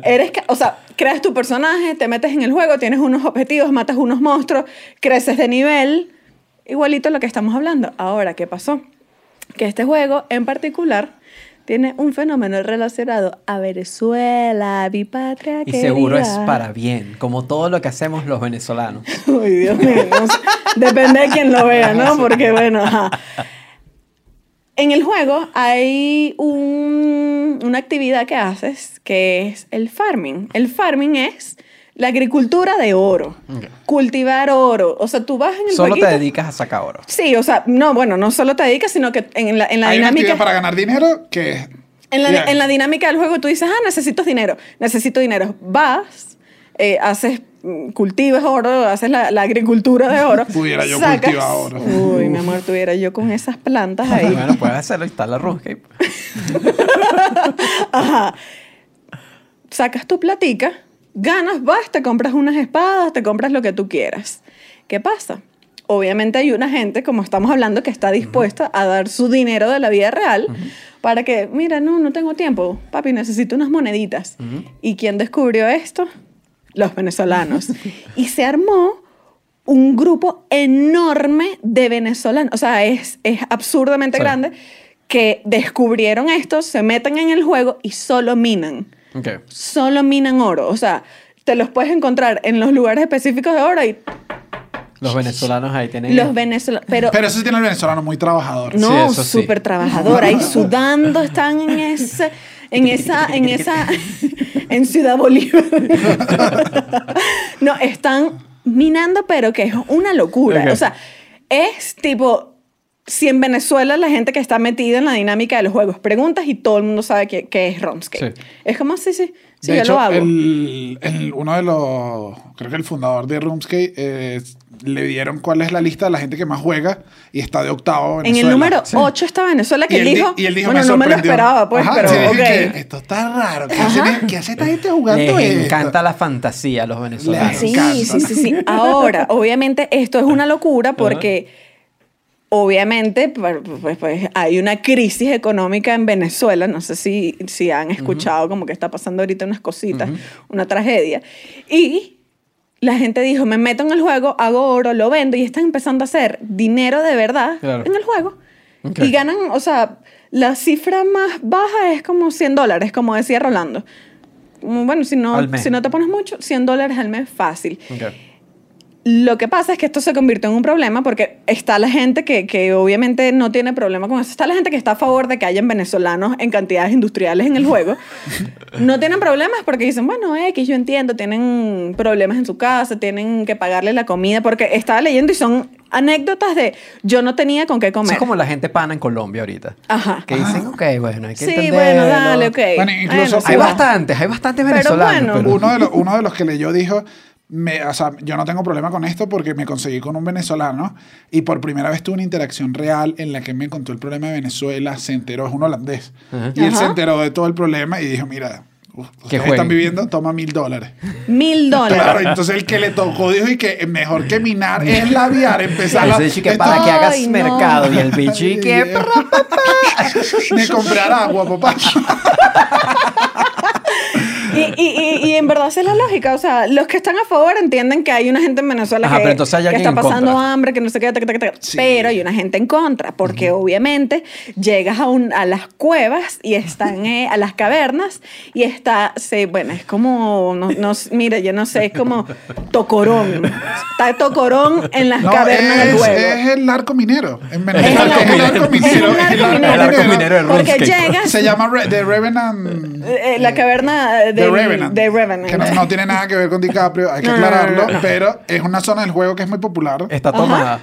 eres, o sea, creas tu personaje, te metes en el juego, tienes unos objetivos, matas unos monstruos, creces de nivel, igualito a lo que estamos hablando. Ahora, ¿qué pasó? Que este juego en particular tiene un fenómeno relacionado a Venezuela, mi patria Y seguro es para bien, como todo lo que hacemos los venezolanos. Uy, Dios mío. no sé. Depende de quien lo vea, ¿no? Porque, bueno, ajá. En el juego hay un- una actividad que haces que es el farming. El farming es la agricultura de oro. Cultivar oro. O sea, tú vas en el Solo te dedicas a sacar oro. Sí, o sea, no, bueno, no solo te dedicas, sino que en la, en la Hay una dinámica... actividad para ganar dinero que es... En la, en la dinámica del juego tú dices, ah, necesito dinero, necesito dinero. Vas, eh, haces, mm, cultivas oro, haces la, la agricultura de oro. Pudiera yo sacas- cultivar oro. Uy, mi amor, tuviera yo con esas plantas ahí. Bueno, puedes hacerlo, instala RuneScape. Ajá. sacas tu platica, ganas, vas, te compras unas espadas, te compras lo que tú quieras. ¿Qué pasa? Obviamente hay una gente, como estamos hablando, que está dispuesta a dar su dinero de la vida real para que, mira, no, no tengo tiempo, papi, necesito unas moneditas. ¿Y quién descubrió esto? Los venezolanos. y se armó un grupo enorme de venezolanos, o sea, es, es absurdamente Sí. grande, que descubrieron esto, se meten en el juego y solo minan. Solo minan oro. O sea, te los puedes encontrar en los lugares específicos de oro y Los venezolanos ahí tienen. los venezolanos. Pero, Pero eso sí tiene el venezolano muy trabajador. no, Sí, eso sí. súper trabajador. Ahí sudando, están en ese. En esa, en esa, en Ciudad Bolívar. no, están minando, pero que es una locura. O sea, es tipo, si en Venezuela la gente que está metida en la dinámica de los juegos preguntas y todo el mundo sabe qué, qué es ROMscape. Sí. Es como, sí, sí, sí, de yo hecho, lo hago. el- el- uno de los, creo que el fundador de Roomscape, eh, le dieron cuál es la lista de la gente que más juega y está de octavo En el Venezuela. número Sí. 8 está Venezuela que y él él, di- dijo, y él dijo, bueno, me no me lo sorprendió". esperaba, pues, Ajá, pero sí, ok. dije que esto está raro. ¿Qué hace, qué hace esta gente jugando Les esto? encanta la fantasía a los venezolanos. Sí, encanta. sí, sí, sí. Ahora, obviamente, esto es una locura porque obviamente pues, pues, pues, hay una crisis económica en Venezuela. No sé si, si han escuchado como que está pasando ahorita unas cositas, una tragedia. Y la gente dijo, me meto en el juego, hago oro, lo vendo y están empezando a hacer dinero de verdad Claro. en el juego. Y ganan, o sea, la cifra más baja es como 100 dólares, como decía Rolando. Bueno, si no, si no te pones mucho, 100 dólares al mes fácil. Lo que pasa es que esto se convirtió en un problema porque está la gente que, que obviamente no tiene problema con eso. Está la gente que está a favor de que hayan venezolanos en cantidades industriales en el juego. No tienen problemas porque dicen, bueno, X, yo entiendo, tienen problemas en su casa, tienen que pagarle la comida. Porque estaba leyendo y son anécdotas de yo no tenía con qué Eso comer. es como la gente pana en Colombia ahorita. Ajá. Que dicen, ok, bueno, hay que Sí, entenderlo. bueno, dale, ok. Bueno, incluso- Hay bastantes, hay bastantes Pero venezolanos. bueno. pero- Uno de, los, uno de los que leyó dijo, me, o sea, yo no tengo problema con esto porque me conseguí con un venezolano y por primera vez tuve una interacción real en la que me contó el problema de Venezuela, se enteró, es un holandés, Ajá. y él se enteró de todo el problema y dijo, mira, ustedes están viviendo, toma mil dólares. Mil dólares. Claro, entonces el que le tocó dijo y que mejor que minar es labiar, empezar Ese a... dicho que esto- para que hagas Ay, no. mercado y el bicho y que... Ni comprar agua, papá. Y, y, y, en verdad esa es la lógica. O sea, los que están a favor entienden que hay una gente en Venezuela Ajá, que, pero entonces hay que está en pasando contra. hambre, que no sé qué, tac, tac, tac. Sí. pero hay una gente en contra, porque obviamente llegas a, un, a las cuevas y están eh, a las cavernas y está, se, bueno, es como, no, no, mira, yo no sé, es como Tocorón. Está Tocorón en las No, cavernas del es, juego. es el arco minero. En Venezuela el es el arco- minero. es el arco minero de Porque llegas... Se llama The Revenant. eh, la caverna The del- Revenant. de Revenant. Que no, no tiene nada que ver con DiCaprio, hay que No, no, no, aclararlo, no, no. pero es una zona del juego que es muy popular. Está tomada.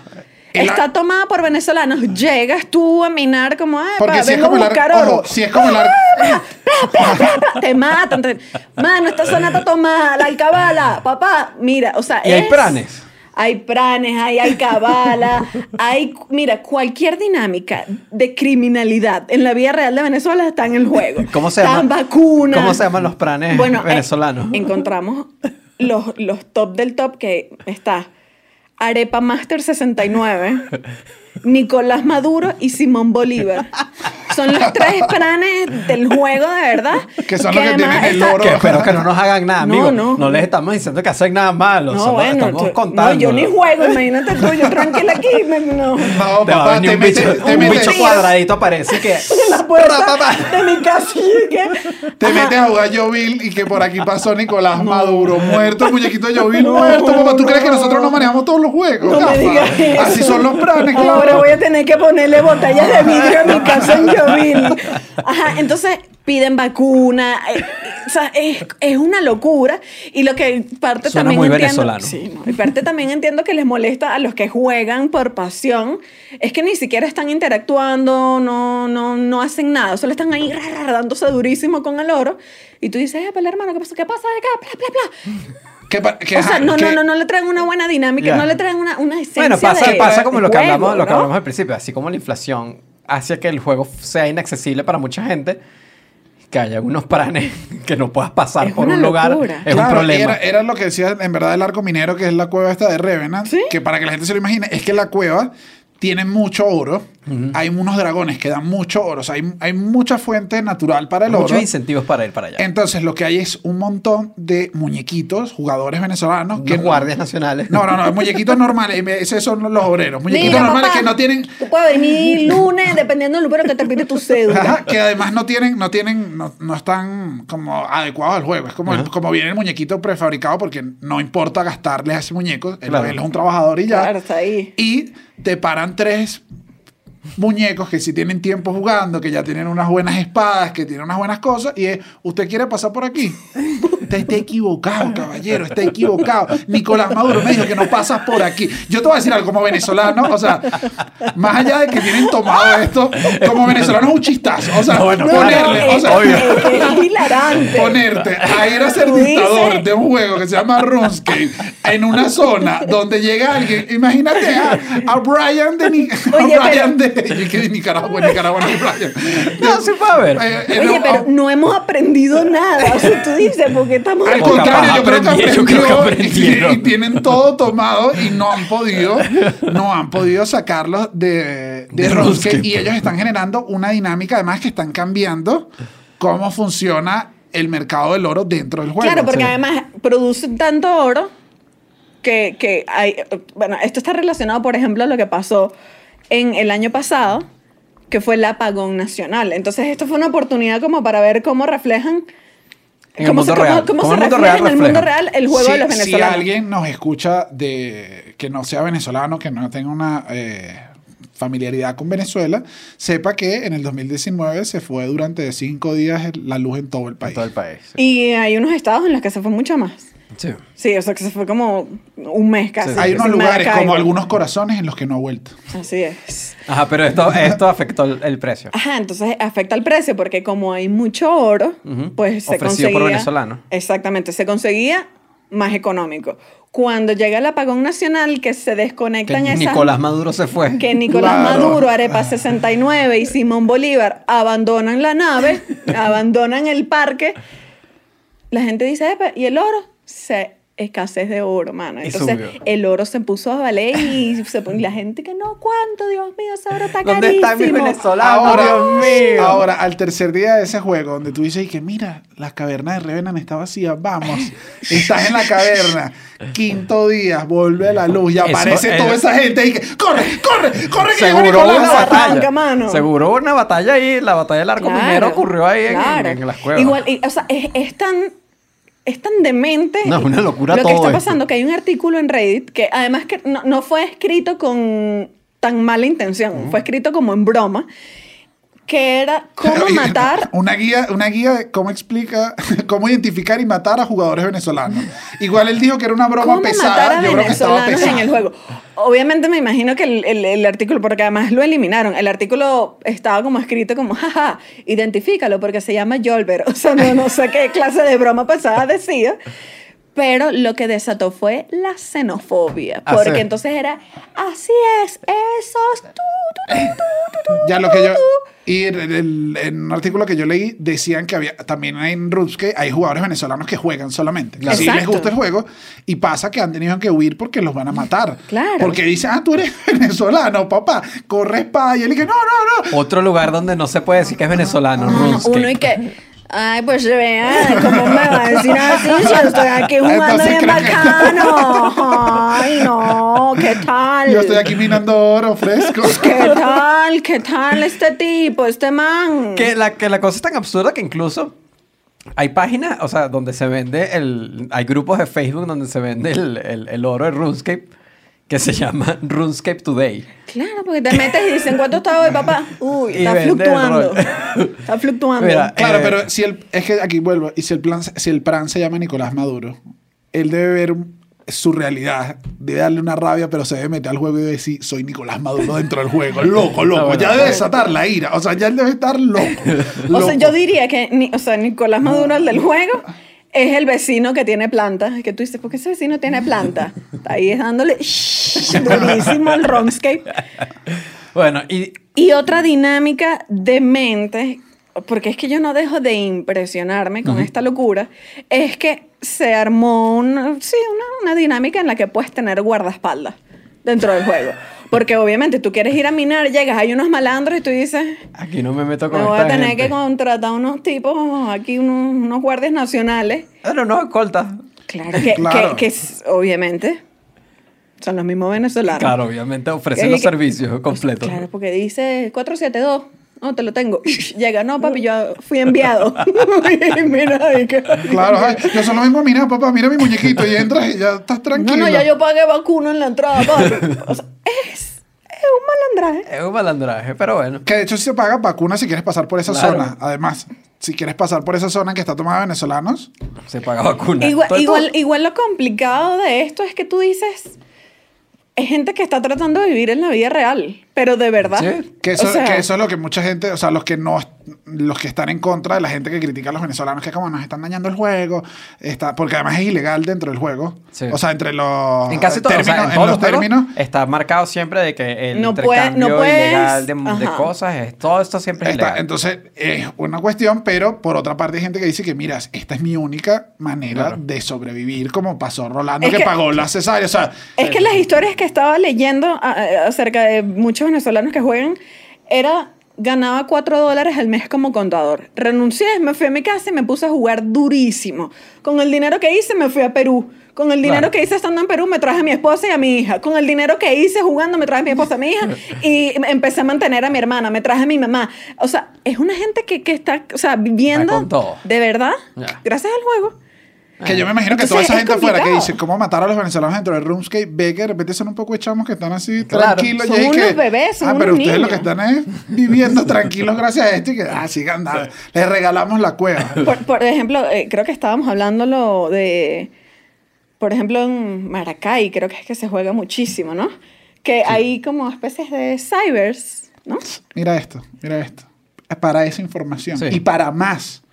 El Está ar- tomada por venezolanos. Llegas tú a minar como, ah, Porque si es vengo a como el buscar oro. ojo, si es como el arco, Te matan. te- Mano, esta zona está tomada. La alcabala. Papá, mira, o sea, Y hay es- pranes. Hay pranes, hay alcabala, hay, mira, cualquier dinámica de criminalidad en la vida real de Venezuela está en el juego. ¿Cómo se Están llama? vacunas. ¿Cómo se llaman los pranes Bueno, eh, venezolanos? encontramos los, los top del top que está Arepa Master 69, Nicolás Maduro y Simón Bolívar. Son los tres pranes del juego, de verdad. Que son los que tienen el oro. Que espero que no nos hagan nada, No, amigo. no. No, les estamos diciendo que hacen nada malo. No, bueno, estamos contando. no, yo ni juego, imagínate tú, yo tranquila aquí. me- no. Te papá, te un bicho, metes, te un bicho cuadradito aparece que... en la puerta Papá. de mi casa. que- te metes a jugar Jovil y que por aquí pasó Nicolás Maduro, muerto, el muñequito de Jovil muerto, papá. ¿Tú crees que nosotros no manejamos todos los juegos? No me digas eso. Así son los planes, Ahora voy a tener que ponerle botellas de vidrio a mi casa en Jovil. Ajá, entonces piden vacuna. eh, o sea, es, es una locura. Y lo que parte Suena también muy entiendo. venezolano. Sí, no, y parte también entiendo que les molesta a los que juegan por pasión. Es que ni siquiera están interactuando, no, no, no hacen nada. Solo están ahí ra, ra, ra, dándose durísimo con el oro. Y tú dices, eh, pero hermano, ¿qué pasa? ¿Qué pasa de acá? Bla, bla, bla. Que pa- que, O sea, ajá, no, que- no, no, no le traen una buena dinámica, no le traen una, una esencia Bueno, pasa, de- pasa como de lo que, juego, hablamos, lo que ¿no? hablamos al principio. Así como la inflación hace que el juego sea inaccesible para mucha gente, que haya unos pranes que no puedas pasar Es por un lugar es Claro, un problema. Era, era lo que decía en verdad el arco minero, que es la cueva esta de Revenant. ¿Sí? Que para que la gente se lo imagine, es que la cueva tiene mucho oro. Hay unos dragones que dan mucho oro. O sea, hay, hay mucha fuente natural para el Muchos oro. incentivos para ir para allá. Entonces, lo que hay es un montón de muñequitos, jugadores venezolanos. Unos guardias nacionales. No, no, no, muñequitos normales. Esos son los obreros. Muñequitos Mira, normales papá, que no tienen. Tú puedes venir lunes, dependiendo del número que te pide tu cédula. Ajá, que además no tienen, no tienen, no, no están como adecuados al juego. Es como, el- como viene el muñequito prefabricado porque no importa gastarle a ese muñeco. Él, Claro. él es un trabajador y ya. Claro, está ahí. Y te paran tres muñecos que si tienen tiempo jugando, que ya tienen unas buenas espadas, que tienen unas buenas cosas, y es, ¿usted quiere pasar por aquí? Usted está equivocado, caballero, está equivocado. Nicolás Maduro me dijo que no pasas por aquí. Yo te voy a decir algo como venezolano, o sea, más allá de que tienen tomado esto, como venezolano es un chistazo. O sea, No, bueno, No, no, ponerle, o sea, es- es hilarante. ponerte a ir a ser Tú dices- dictador de un juego que se llama RuneScape en una zona donde llega alguien, imagínate a, a Brian de, Ni- a Oye, Brian de, yo que de Nicaragua, Nicaragua no hay Brian. No, sí puede haber. Eh, eh, Oye, no, pero no hemos aprendido nada. O sea, tú dices, porque estamos al contrario, yo creo que aprendieron, yo creo que aprendió y, tienen todo tomado y no han podido, no han podido sacarlos de, de, y ellos están generando una dinámica además que están cambiando cómo funciona el mercado del oro dentro del juego. Claro, porque sí. además producen tanto oro que, que hay. Bueno, esto está relacionado, por ejemplo, a lo que pasó en el año pasado, que fue el apagón nacional. Entonces, esto fue una oportunidad como para ver cómo reflejan. En el cómo mundo se, cómo- real. cómo se el mundo refleja real en el mundo real el juego si, de los si venezolanos. alguien nos escucha de que no sea venezolano, que no tenga una eh, familiaridad con Venezuela, sepa que en el 2019 se fue durante cinco días la luz en todo el En país. todo el país. sí. Y hay unos estados en los que se fue mucho más. Sí. Sí, o sea, que se fue como un mes casi. Hay unos lugares Maracaibo. como algunos corazones en los que no ha vuelto. Así es. Ajá, pero esto, esto afectó el, el precio. Ajá, entonces afecta el precio porque como hay mucho oro, pues se Ofrecido conseguía... por venezolanos. Exactamente, se conseguía más económico. Cuando llega el apagón nacional, que se Que desconectan esas... Nicolás Maduro se fue. Que Nicolás Claro. Maduro, Arepa 69 y Simón Bolívar abandonan la nave, abandonan el parque. La gente dice, "Epa, ¿y el oro? Se escasez de oro, mano. Entonces el oro se puso a valer y se pon- la gente que no, ¿cuánto? Dios mío, ese oro está ¿Dónde están mis carísimo. venezolanos? Ahora, Dios mío. ahora, al tercer día de ese juego, donde tú dices y que mira, la caverna de Revenant está vacía, vamos, estás en la caverna, quinto día, vuelve la luz y Eso, aparece eh, toda esa gente y que corre, corre, corre, que Seguro hubo una batalla. arranca, mano. Seguro hubo una batalla ahí. La batalla del arco Claro, minero ocurrió ahí en- claro. en, en las cuevas. Igual, y, o sea, es, es tan es tan demente No, es una locura lo que está esto. pasando que hay un artículo en Reddit que además que no, no fue escrito con tan mala intención, fue escrito como en broma, que era cómo matar Una guía, una guía de cómo explica, cómo identificar y matar a jugadores venezolanos. Igual él dijo que era una broma cómo matar pesada. a Yo creo que estaba venezolanos pesada. en el juego. Obviamente me imagino que el, el- el artículo, porque además lo eliminaron, el artículo estaba como escrito como, jaja, identifícalo porque se llama Yolber. O sea, no, no sé qué clase de broma pasada decía. Pero lo que desató fue la xenofobia. Ah, Porque sí. entonces era, así es, esos, tú, tú, tú, tú, tú, Ya lo que yo. tú". Y en, el- en un artículo que yo leí decían que había también en RuneScape hay jugadores venezolanos que juegan solamente. Que sí les gusta el juego y pasa que han tenido que huir porque los van a matar. Claro. Porque dicen, ah, tú eres venezolano, papá, corre espada. Y él dice, no, no, no. Otro lugar donde no se puede decir que es venezolano. Ah, uno y que, ay, pues se vean, ¿cómo me va a decir así? Si yo estoy aquí jugando Entonces bien bacano. Ay, no, ¿qué tal? Yo estoy aquí minando oro fresco. ¿Qué tal? ¿Qué tal este tipo, este man? Que la, que la cosa es tan absurda que incluso hay páginas, o sea, donde se vende el... Hay grupos de Facebook donde se vende el, el- el oro de RuneScape que se llama RuneScape Today. Claro, porque te metes y dicen, ¿cuánto está hoy, papá? Uy, Y está fluctuando. Está fluctuando. Mira, Claro, Eh, pero si el, es que aquí vuelvo. Y si el plan, si el plan se llama Nicolás Maduro, él debe ver su realidad, debe darle una rabia, pero se debe meter al juego y decir, soy Nicolás Maduro dentro del juego. Loco, loco. Ah, bueno. ya debe desatar la ira. O sea, ya él debe estar loco. o sea, loco. yo diría que, ni- o sea, Nicolás Maduro, el del juego, es el vecino que tiene planta. Que tú dices, ¿por qué ese vecino tiene planta? Está ahí dándole durísimo al RuneScape. Bueno, y Y otra dinámica de mente porque es que yo no dejo de impresionarme con esta locura, es que se armó una, sí, una, una dinámica en la que puedes tener guardaespaldas dentro del juego. Porque obviamente tú quieres ir a minar, llegas, hay unos malandros y tú dices, Aquí no me meto con me voy a tener gente. que contratar unos tipos, aquí unos, unos guardias nacionales. Pero no, escolta. Claro que, Claro. que, que obviamente son los mismos venezolanos. Claro, obviamente ofrecen los que- servicios completos. Claro, porque dice 472. No, te lo tengo. Llega, no, papi, yo fui enviado. Y Mira, y que- Claro, ay, yo solo vengo a mirar, papá, mira mi muñequito y entras y ya estás tranquilo. No, no, ya yo pagué vacuna en la entrada, papi. O sea, es, es un malandraje. Es un malandraje, pero bueno. Que de hecho sí se paga vacuna si quieres pasar por esa Claro. zona. Además, si quieres pasar por esa zona que está tomada de venezolanos, Se paga vacuna. Igual, Todo- igual, igual lo complicado de esto es que tú dices, es gente que está tratando de vivir en la vida real, pero de verdad. Sí. que eso, O sea, que eso es lo que mucha gente, o sea, los que no, los que están en contra de la gente que critica a los venezolanos, que como nos están dañando el juego, está, porque además es ilegal dentro del juego. Sí. O sea, entre los En casi todo, o sea, términos, en en todos los los términos. está marcado siempre de que el No puede- intercambio no puedes- ilegal de, de cosas, es, todo esto siempre es Está- ilegal. entonces, es una cuestión, pero por otra parte hay gente que dice que, mira, esta es mi única manera Claro. de sobrevivir, como pasó Rolando, Es que, que- pagó la cesárea. O sea, Es que las historias que estaba leyendo acerca de muchos venezolanos que juegan era ganaba 4 dólares al mes como contador. Renuncié, me fui a mi casa y me puse a jugar durísimo. Con el dinero que hice me fui a Perú. Con el dinero Claro. que hice estando en Perú me traje a mi esposa y a mi hija. Con el dinero que hice jugando me traje a mi esposa y a mi hija. Y empecé a mantener a mi hermana, me traje a mi mamá. O sea, es una gente que, que está o sea, viviendo de verdad gracias al juego. Que yo me imagino que Entonces, toda esa es gente afuera que dice cómo matar a los venezolanos dentro del RuneScape, ve que de repente son un poco de chamos que están así Claro. tranquilos. Son y unos que, bebés, son ah, pero ustedes lo que están es viviendo tranquilos gracias a esto y que, ah, sigan, nada, les regalamos la cueva. Por, por ejemplo, eh, creo que estábamos hablándolo de, por ejemplo, en Maracay, creo que es que se juega muchísimo, ¿no? Que hay como especies de cybers, ¿no? Mira esto, mira esto. Para esa información. Sí. Y para más,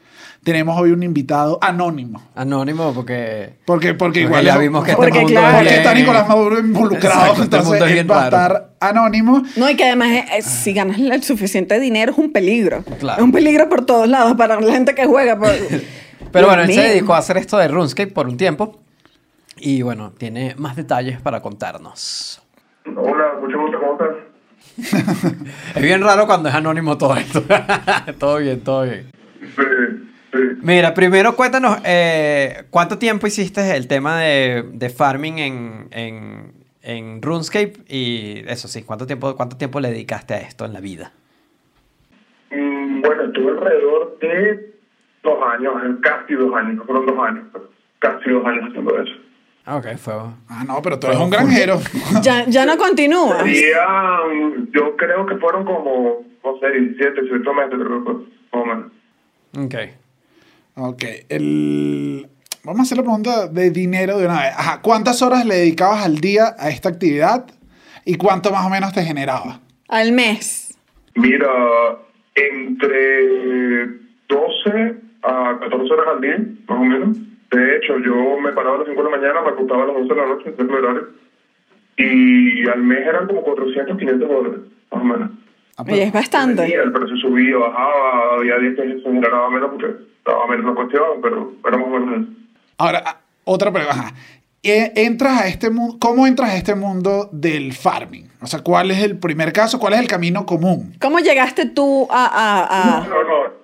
tenemos hoy un invitado anónimo. Anónimo porque... Porque, porque porque igual ya vimos que Porque este mundo claro. es porque está Nicolás Maduro involucrado, Exacto, este entonces mundo es él bien va a estar anónimo. No, y que además eh, eh, si ganas el suficiente dinero es un peligro. Claro. Es un peligro por todos lados para la gente que juega. por- Pero bueno, él se dedicó a hacer esto de RuneScape por un tiempo. Y bueno, tiene más detalles para contarnos. Hola, mucho gusto, ¿cómo estás? Es bien raro cuando es anónimo todo esto. todo bien, todo bien. Sí. Mira, primero cuéntanos, eh, ¿cuánto tiempo hiciste el tema de, de farming en, en, en RuneScape? Y eso sí, ¿cuánto tiempo, ¿cuánto tiempo le dedicaste a esto en la vida? Mm, Bueno, estuve alrededor de dos años, eh, casi dos años, no fueron dos años, pero casi dos años haciendo eso. Ah, Ok, fue... Ah, no, pero tú eres un granjero. ya, ya no continúa. Sería, mm, yo creo que fueron como, no sé, 17, 18 meses, creo que más o menos. Ok. Ok, el... Vamos a hacer la pregunta de dinero de una vez. Ajá, ¿cuántas horas le dedicabas al día a esta actividad? ¿Y cuánto más o menos te generaba? Al mes. Mira, entre 12 a 14 horas al día, más o menos. De hecho, yo me paraba a las 5 de la mañana, me acostaba a las 11 de la noche, es mi horario. Y al mes eran como 400, 500 dólares, más o menos. Ah, Oye, es bastante. Venía, el precio subía, bajaba, había días que se generaba menos porque estaba menos la cuestión, pero era más o menos eso. Ahora, ah, otra pregunta. Eh, Entras a este mundo, ¿Cómo entras a este mundo del farming? O sea, ¿cuál es el primer caso? ¿Cuál es el camino común? ¿Cómo llegaste tú a... a, a- No, no.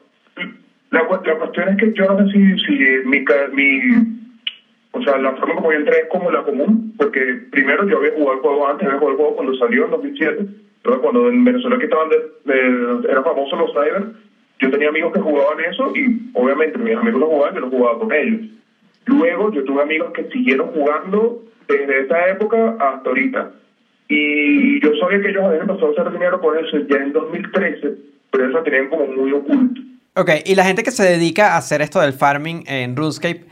La, cu- la cuestión es que yo no sé si, si mi, mi. O sea, la forma como yo entré es como la común, porque primero yo había jugado el juego antes, había jugado el juego cuando salió en 2007. Entonces, cuando en Venezuela que estaban de, de- eran famosos los cyber, yo tenía amigos que jugaban eso y obviamente mis amigos lo jugaban, yo lo jugaba con ellos. Luego yo tuve amigos que siguieron jugando desde esa época hasta ahorita. Y yo sabía que ellos habían empezado a hacer dinero con eso ya en 2013, pero eso lo tenían como muy oculto. Ok, y la gente que se dedica a hacer esto del farming en RuneScape,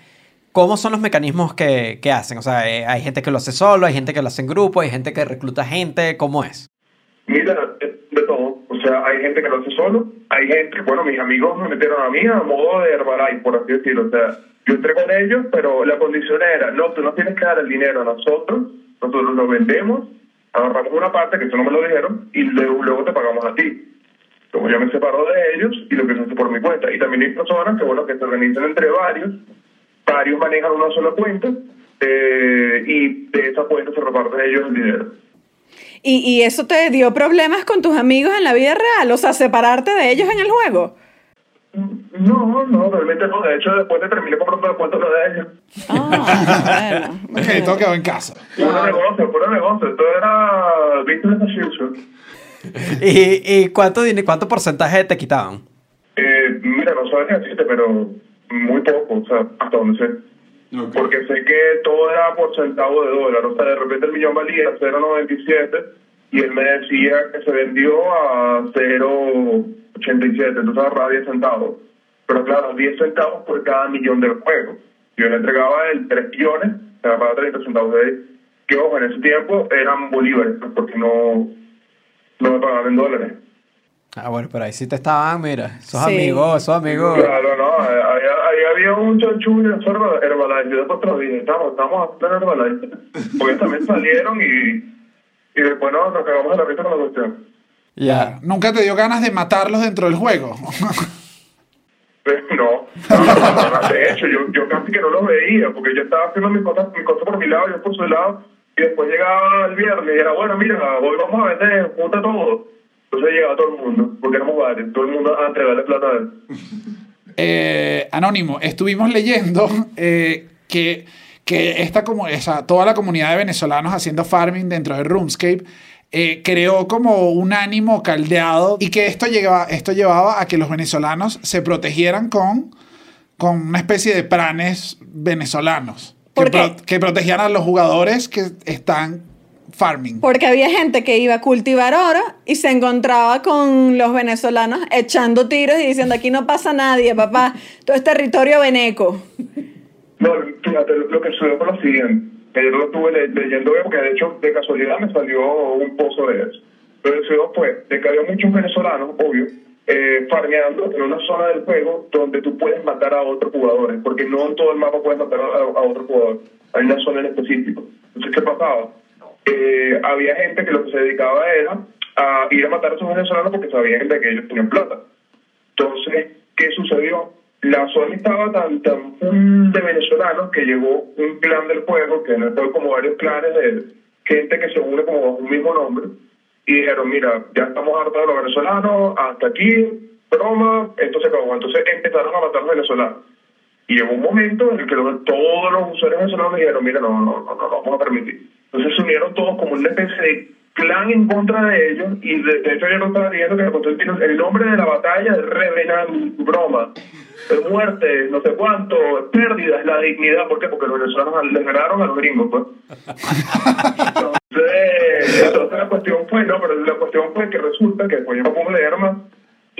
¿cómo son los mecanismos que, que hacen? O sea, eh, hay gente que lo hace solo, hay gente que lo hace en grupo, hay gente que recluta gente, ¿cómo es? Mira, de, todo. O sea, hay gente que lo hace solo, hay gente, bueno, mis amigos me metieron a mí a modo de Herbalife, por así decirlo. O sea, yo entré con ellos, pero la condición era, no, tú no tienes que dar el dinero a nosotros, nosotros lo vendemos, agarramos una parte, que eso no me lo dijeron, y luego, luego te pagamos a ti. Como yo me separo de ellos y lo a hacer por mi cuenta. Y también hay personas que, bueno, que se organizan entre varios, varios manejan una sola cuenta eh, y de esa cuenta se reparten ellos el dinero. ¿Y, ¿Y eso te dio problemas con tus amigos en la vida real? O sea, separarte de ellos en el juego. No, no, realmente no. De hecho, después te terminé comprando la cuenta de ellos. Ah, bueno. Ok, todo quedó en casa. Puro negocio, puro negocio. Esto era business as usual. ¿Y, y cuánto, cuánto porcentaje te quitaban? Eh, mira, no sabes qué decirte, pero muy poco, o sea, hasta donde sé. Porque sé que todo era por centavo de dólar, o sea, de repente el millón valía 0.97 y él me decía que se vendió a 0.87, entonces ahorraba 10 centavos. Pero claro, 10 centavos por cada millón del juego. Yo le entregaba él 3 millones, me pagaba 30 centavos de él, que ojo, en ese tiempo eran bolívares, porque no, no me pagaban en dólares. Ah, bueno, pero ahí sí te estaban, mira, esos Sí. amigos, esos amigos. Claro, no, ahí, ahí había un chanchullo Herba- Herbalife. Yo después te lo dije, estamos, estamos haciendo Herbalife. Porque también salieron y, y después no, nos cagamos de la risa con la cuestión. Ya. Nunca te dio ganas de matarlos dentro del juego. Pero no, no, no, no, de hecho, yo, yo casi que no los veía, porque yo estaba haciendo mis cosas, mis cosas por mi lado, yo por su lado, y después llegaba el viernes y era, bueno, mira, hoy vamos a vender, junta todo. Entonces llegaba todo el mundo, porque éramos varios, todo el mundo a entregarle plata a él. Eh, Anónimo, estuvimos leyendo eh, que, que esta como, toda la comunidad de venezolanos haciendo farming dentro de RuneScape eh, creó como un ánimo caldeado y que esto, llegaba, esto llevaba a que los venezolanos se protegieran con, con una especie de planes venezolanos que, pro- que protegían a los jugadores que están farming. Porque había gente que iba a cultivar oro y se encontraba con los venezolanos echando tiros y diciendo aquí no pasa nadie, papá, todo es territorio veneco. No, fíjate, lo que sucedió fue lo siguiente. que Yo lo estuve le- leyendo, porque de hecho, de casualidad me salió un pozo de eso. Pero lo que sucedió fue de que había muchos venezolanos, obvio, eh, farmeando en una zona del juego donde tú puedes matar a otros jugadores, porque no en todo el mapa puedes matar a, a otro jugador. Hay una zona en específico. Entonces, ¿qué pasaba? Eh, había gente que lo que se dedicaba era a ir a matar a esos venezolanos porque sabían de que ellos tenían plata. Entonces, ¿qué sucedió? La zona estaba tan, tan full de venezolanos que llegó un clan del juego, que en el como varios clanes de gente que se une como bajo un mismo nombre, y dijeron, mira, ya estamos hartos de los venezolanos, hasta aquí, broma, esto se acabó. Entonces empezaron a matar a los venezolanos. Y llegó un momento en el que todos los usuarios venezolanos dijeron, mira, no, no, no, no, no vamos a permitir. Entonces se unieron todos como una especie de clan en contra de ellos y de, de hecho yo no estaba diciendo que contó el tiro- el nombre de la batalla es Revenant, broma, de muerte, no sé cuánto, pérdidas, la dignidad, ¿por qué? Porque los venezolanos les ganaron a los gringos, pues. Entonces, entonces la cuestión fue, no, pero la cuestión fue que resulta que después yo pongo de armas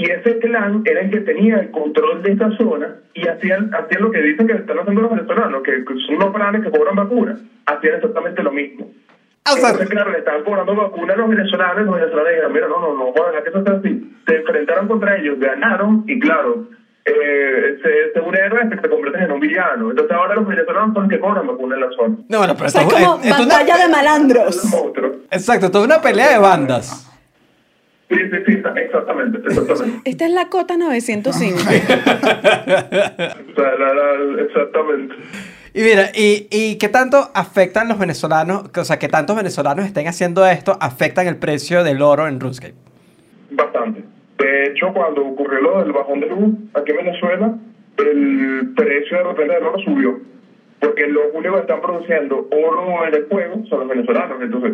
y ese clan era el que tenía el control de esa zona y hacían, hacían lo que dicen que están haciendo los venezolanos, que son unos planes que cobran vacunas, hacían exactamente lo mismo. Sea- Entonces, claro, le estaban cobrando vacunas a los venezolanos, los venezolanos dijeron, mira, no, no, no, dejar que eso sea así. Se enfrentaron contra ellos, ganaron y claro, eh, se, se un héroe hasta que te conviertes en un villano. Entonces ahora los venezolanos son los que cobran vacunas en la zona. No, bueno, pero O sea, esto, es como es- esto es una- batalla de malandros. Exacto, esto es una pelea de bandas. Sí, sí, sí, exactamente, exactamente. Esta es la cota 905. O sea, la- la- exactamente. Y mira, ¿y, ¿y qué tanto afectan los venezolanos? O sea, que tantos venezolanos estén haciendo esto afectan el precio del oro en RuneScape. Bastante. De hecho, cuando ocurrió lo del bajón de luz aquí en Venezuela, el precio de repente del oro subió. Porque los únicos están produciendo oro en el juego son los venezolanos. Entonces,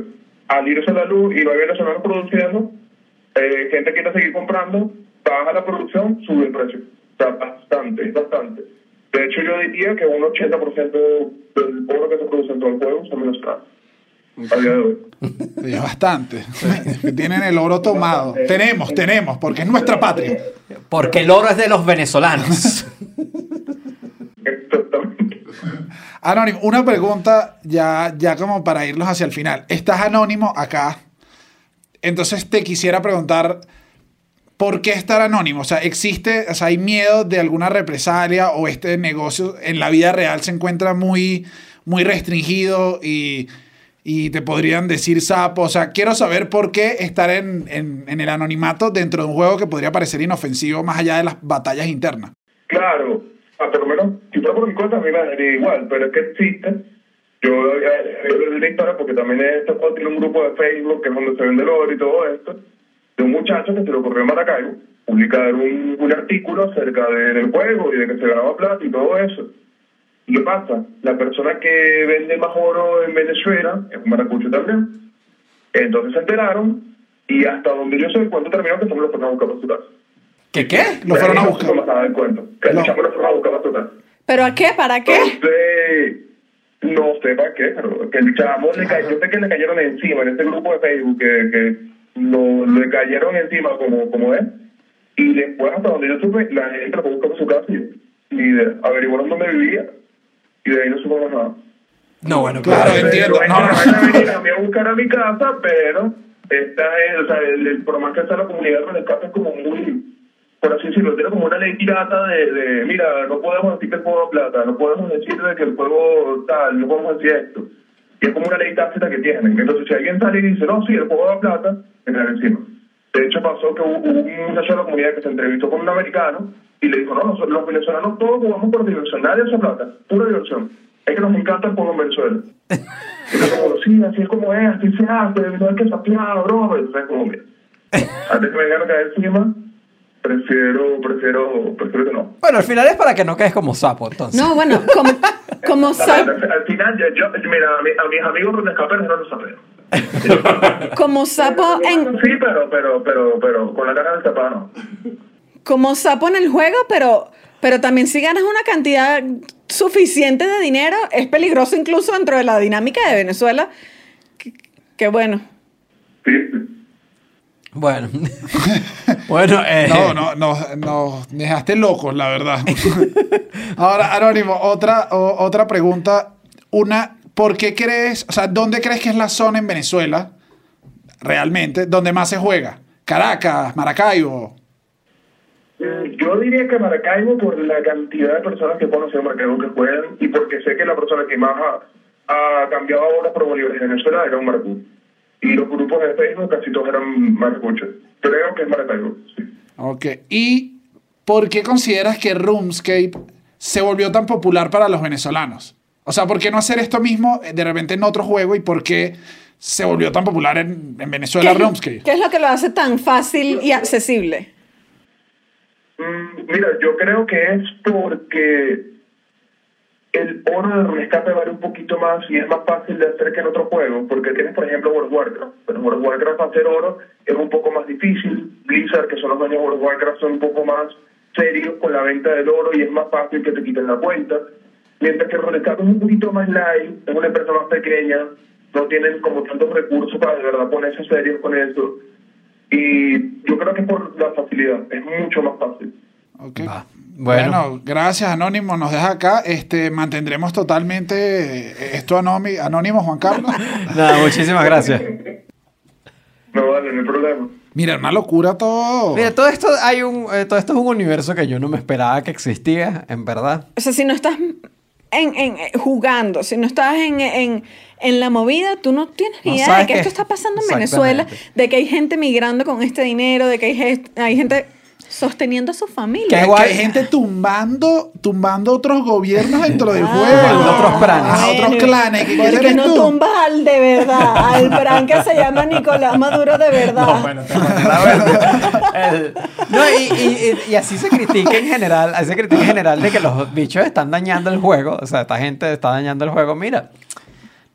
al irse la luz y no hay venezolanos produciendo, eh, gente quiere seguir comprando, baja la producción, sube el precio. O sea, bastante, bastante. De hecho, yo diría que un 80% del oro que se produce en todo el juego son venezolanos. A día de hoy. Bastante. Tienen el oro tomado. Tenemos, tenemos, porque es nuestra patria. Porque el oro es de los venezolanos. Exactamente. Anónimo, una pregunta ya, ya como para irnos hacia el final. Estás anónimo acá. Entonces te quisiera preguntar, ¿por qué estar anónimo? O sea, ¿existe, o sea, hay miedo de alguna represalia o este negocio en la vida real se encuentra muy, muy restringido y, y te podrían decir sapo. O sea, quiero saber por qué estar en, en- el anonimato dentro de un juego que podría parecer inofensivo más allá de las batallas internas. Claro, ah, lo menos, si fuera por mi cuenta, a mí igual, pero es que existe. Yo le di historia porque también este juego tiene un grupo de Facebook que es donde se vende el oro y todo esto, de un muchacho que se le ocurrió en Maracaibo publicar un, un artículo acerca de- del juego y de que se ganaba plata y todo eso. ¿Y qué pasa? La persona que vende más oro en Venezuela es un maracucho también. Entonces se enteraron y hasta donde yo sé el cuento terminó que somos los fueron a buscar para su casa. ¿Qué qué? Lo fueron a buscar. No se No. el chamo lo fueron a buscar para su casa. ¿Pero a qué? ¿Para qué? Entonces, no sé para qué, pero que el chamo le cayó, yo sé que le cayeron encima en este grupo de Facebook que, que lo, le cayeron encima como, como es. Y después, hasta donde yo supe, la gente lo fue su casa y, y de- averiguaron dónde vivía y de ahí no supo más nada. No, bueno, Claro, claro. entiendo. No, no. van a venir a mí a buscar a mi casa, pero esta es, o sea, el, el, por más que sea la comunidad de Rescate es como muy, por así decirlo, tiene como una ley pirata de, de, mira, no podemos decir que el juego plata, no podemos decir de que el juego tal, no podemos decir esto. Y es como una ley tácita que tienen. Entonces, si alguien sale y dice, no, sí, el juego da plata, caen encima. De hecho, pasó que hubo un muchacho de la comunidad que se entrevistó con un americano y le dijo, no, nosotros, los venezolanos todos jugamos por diversión, nadie hace plata, pura diversión. Es que nos encanta el juego en Venezuela. Y yo como, sí, así es como es, así se hace, no hay que sapear, bro. Entonces, como, mira, antes que me vengan a caer encima, prefiero, prefiero, prefiero que no. Bueno, al final es para que no quedes como sapo, entonces. No, bueno, como, como sapo, al final, yo, mira, a, mi- a mis amigos de escape no los sapeo. como sapo en, Sí, pero, pero, pero, pero, con la cara del zapado no. como sapo en el juego, pero, pero también si ganas una cantidad suficiente de dinero, es peligroso incluso dentro de la dinámica de Venezuela. Que, que bueno. Sí. Bueno. bueno, eh, No, no, no, nos dejaste locos, la verdad. Ahora, Anónimo, otra, o- otra pregunta. Una, ¿por qué crees, o sea, dónde crees que es la zona en Venezuela, realmente, donde más se juega? Caracas, Maracaibo. Mm, Yo diría que Maracaibo por la cantidad de personas que conocen Maracaibo que juegan y porque sé que la persona que más ha, ha cambiado ahora por Bolívar en Venezuela era un maracucho. Y los grupos de Facebook casi todos eran maracuchos. Creo que es Maracaibo, sí. Ok. ¿Y por qué consideras que RuneScape se volvió tan popular para los venezolanos? O sea, ¿por qué no hacer esto mismo eh, de repente en otro juego y por qué se volvió tan popular en, en Venezuela ¿Qué, RuneScape? qué es lo que lo hace tan fácil y accesible? Mm, Mira, yo creo que es porque el oro de rescate vale un poquito más y es más fácil de hacer que en otros juegos, porque tienes, por ejemplo, World Warcraft. Pero World Warcraft hacer oro es un poco más difícil. Blizzard, que son los dueños de World Warcraft, son un poco más serios con la venta del oro y es más fácil que te quiten la cuenta. Mientras que el rescate es un poquito más light, es una empresa más pequeña, no tienen como tantos recursos para de verdad ponerse serios con eso. Y yo creo que por la facilidad, es mucho más fácil. Ok. Va. Bueno. Bueno. gracias Anónimo, nos deja acá. Este, mantendremos totalmente eh, esto anónimo, anónimo Juan Carlos. nada, muchísimas gracias. No, vale, no hay problema. Mira, una locura todo. Mira, todo esto, hay un, eh, todo esto es un universo que yo no me esperaba que existía, en verdad. O sea, si no estás en, en- eh, jugando, si no estás en, en, en la movida, tú no tienes ni No idea de que qué- esto está pasando en Venezuela, de que hay gente migrando con este dinero, de que hay, hay gente sosteniendo a su familia. Qué que guay. hay gente tumbando, tumbando otros gobiernos dentro del Ah, juego. otros planes. Ah, otros clanes. ¿Qué ¿Por qué eres no tú? tumbas al de verdad? Al plan que se llama Nicolás Maduro de verdad. No, bueno, la verdad. El- no, y, y- y- y así se critica en general, así se critica en general de que los bichos están dañando el juego, o sea, esta gente está dañando el juego. Mira,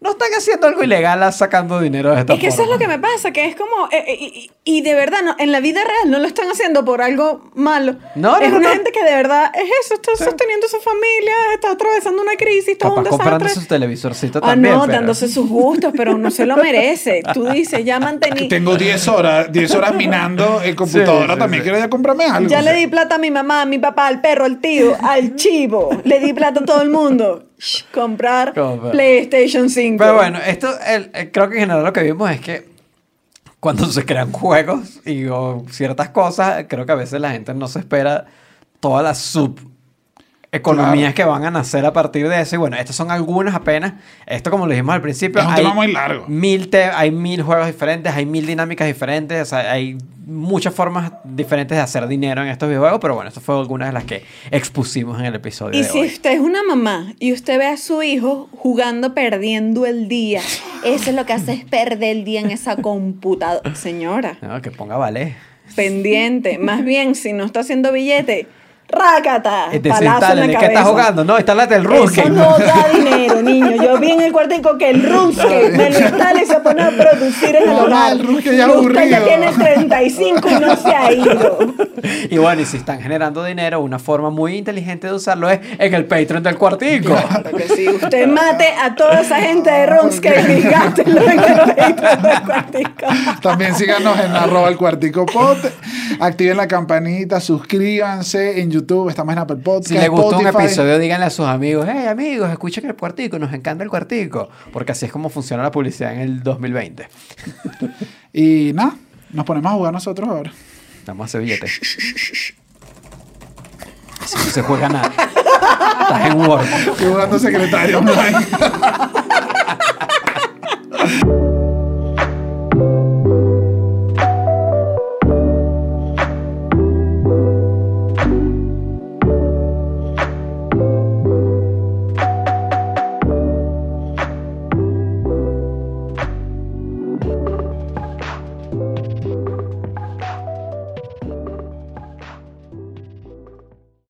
no están haciendo algo ilegal a- sacando dinero de esta Es que eso es lo que me pasa, que es como, eh, eh, y, y de verdad, no, en la vida real no lo están haciendo por algo malo. No, no, es no, una no. gente que de verdad es eso, está sosteniendo su familia, está atravesando una crisis, todo Papá un comprando desastre. sus televisorcitos Ah, también. no, pero- dándose sus gustos, pero no se lo merece. Tú dices, ya mantení. Tengo 10 horas, 10 horas minando el computadora sí, también. sí. Quiero ya comprarme algo. Ya o le di plata a mi mamá, a mi papá, al perro, al tío, al chivo. Le di plata a todo el mundo. Comprar Compra. PlayStation 5. Pero bueno, esto el- el- creo que en general lo que vimos es que cuando se crean juegos y o ciertas cosas, creo que a veces la gente no se espera todas las sub economías que van a nacer a partir de eso. Y bueno, estas son algunas apenas. Esto, como lo dijimos al principio, Es un tema muy largo. Mil te- hay mil juegos diferentes, hay mil dinámicas diferentes, o sea, hay muchas formas diferentes de hacer dinero en estos videojuegos, pero bueno, estas fueron algunas de las que expusimos en el episodio Y de si hoy. usted es una mamá y usted ve a su hijo jugando perdiendo el día, eso es lo que hace es perder el día en esa computadora. Señora, No, que ponga vale. pendiente. Más bien, si no está haciendo billete, ¡rácata! Este, Palazo en la instálale, ¿qué cabeza. estás jugando? No, instálate el Eso RuneScape. no da dinero, niño. Yo vi en el cuartico que el RuneScape me lo instala y se pone a producir en el No, hogar. el RuneScape ya usted ya tiene 35 y no se ha ido. Y bueno, y si están generando dinero, una forma muy inteligente de usarlo es en el Patreon del cuartico. Claro que sí. Usted mate a toda esa gente de RuneScape y gástelo en el Patreon del cuartico. También síganos en arroba el cuartico pod. Activen la campanita, suscríbanse en YouTube, estamos en Apple Podcast. Si les gustó un episodio, díganle a sus amigos, hey amigos, escuchen el cuartico, nos encanta el cuartico. Porque así es como funciona la publicidad en el 2020. Y nada, nos ponemos a jugar nosotros ahora. Vamos a hacer billetes. Así no se juega nada. Estás en Word. Estoy jugando secretario online.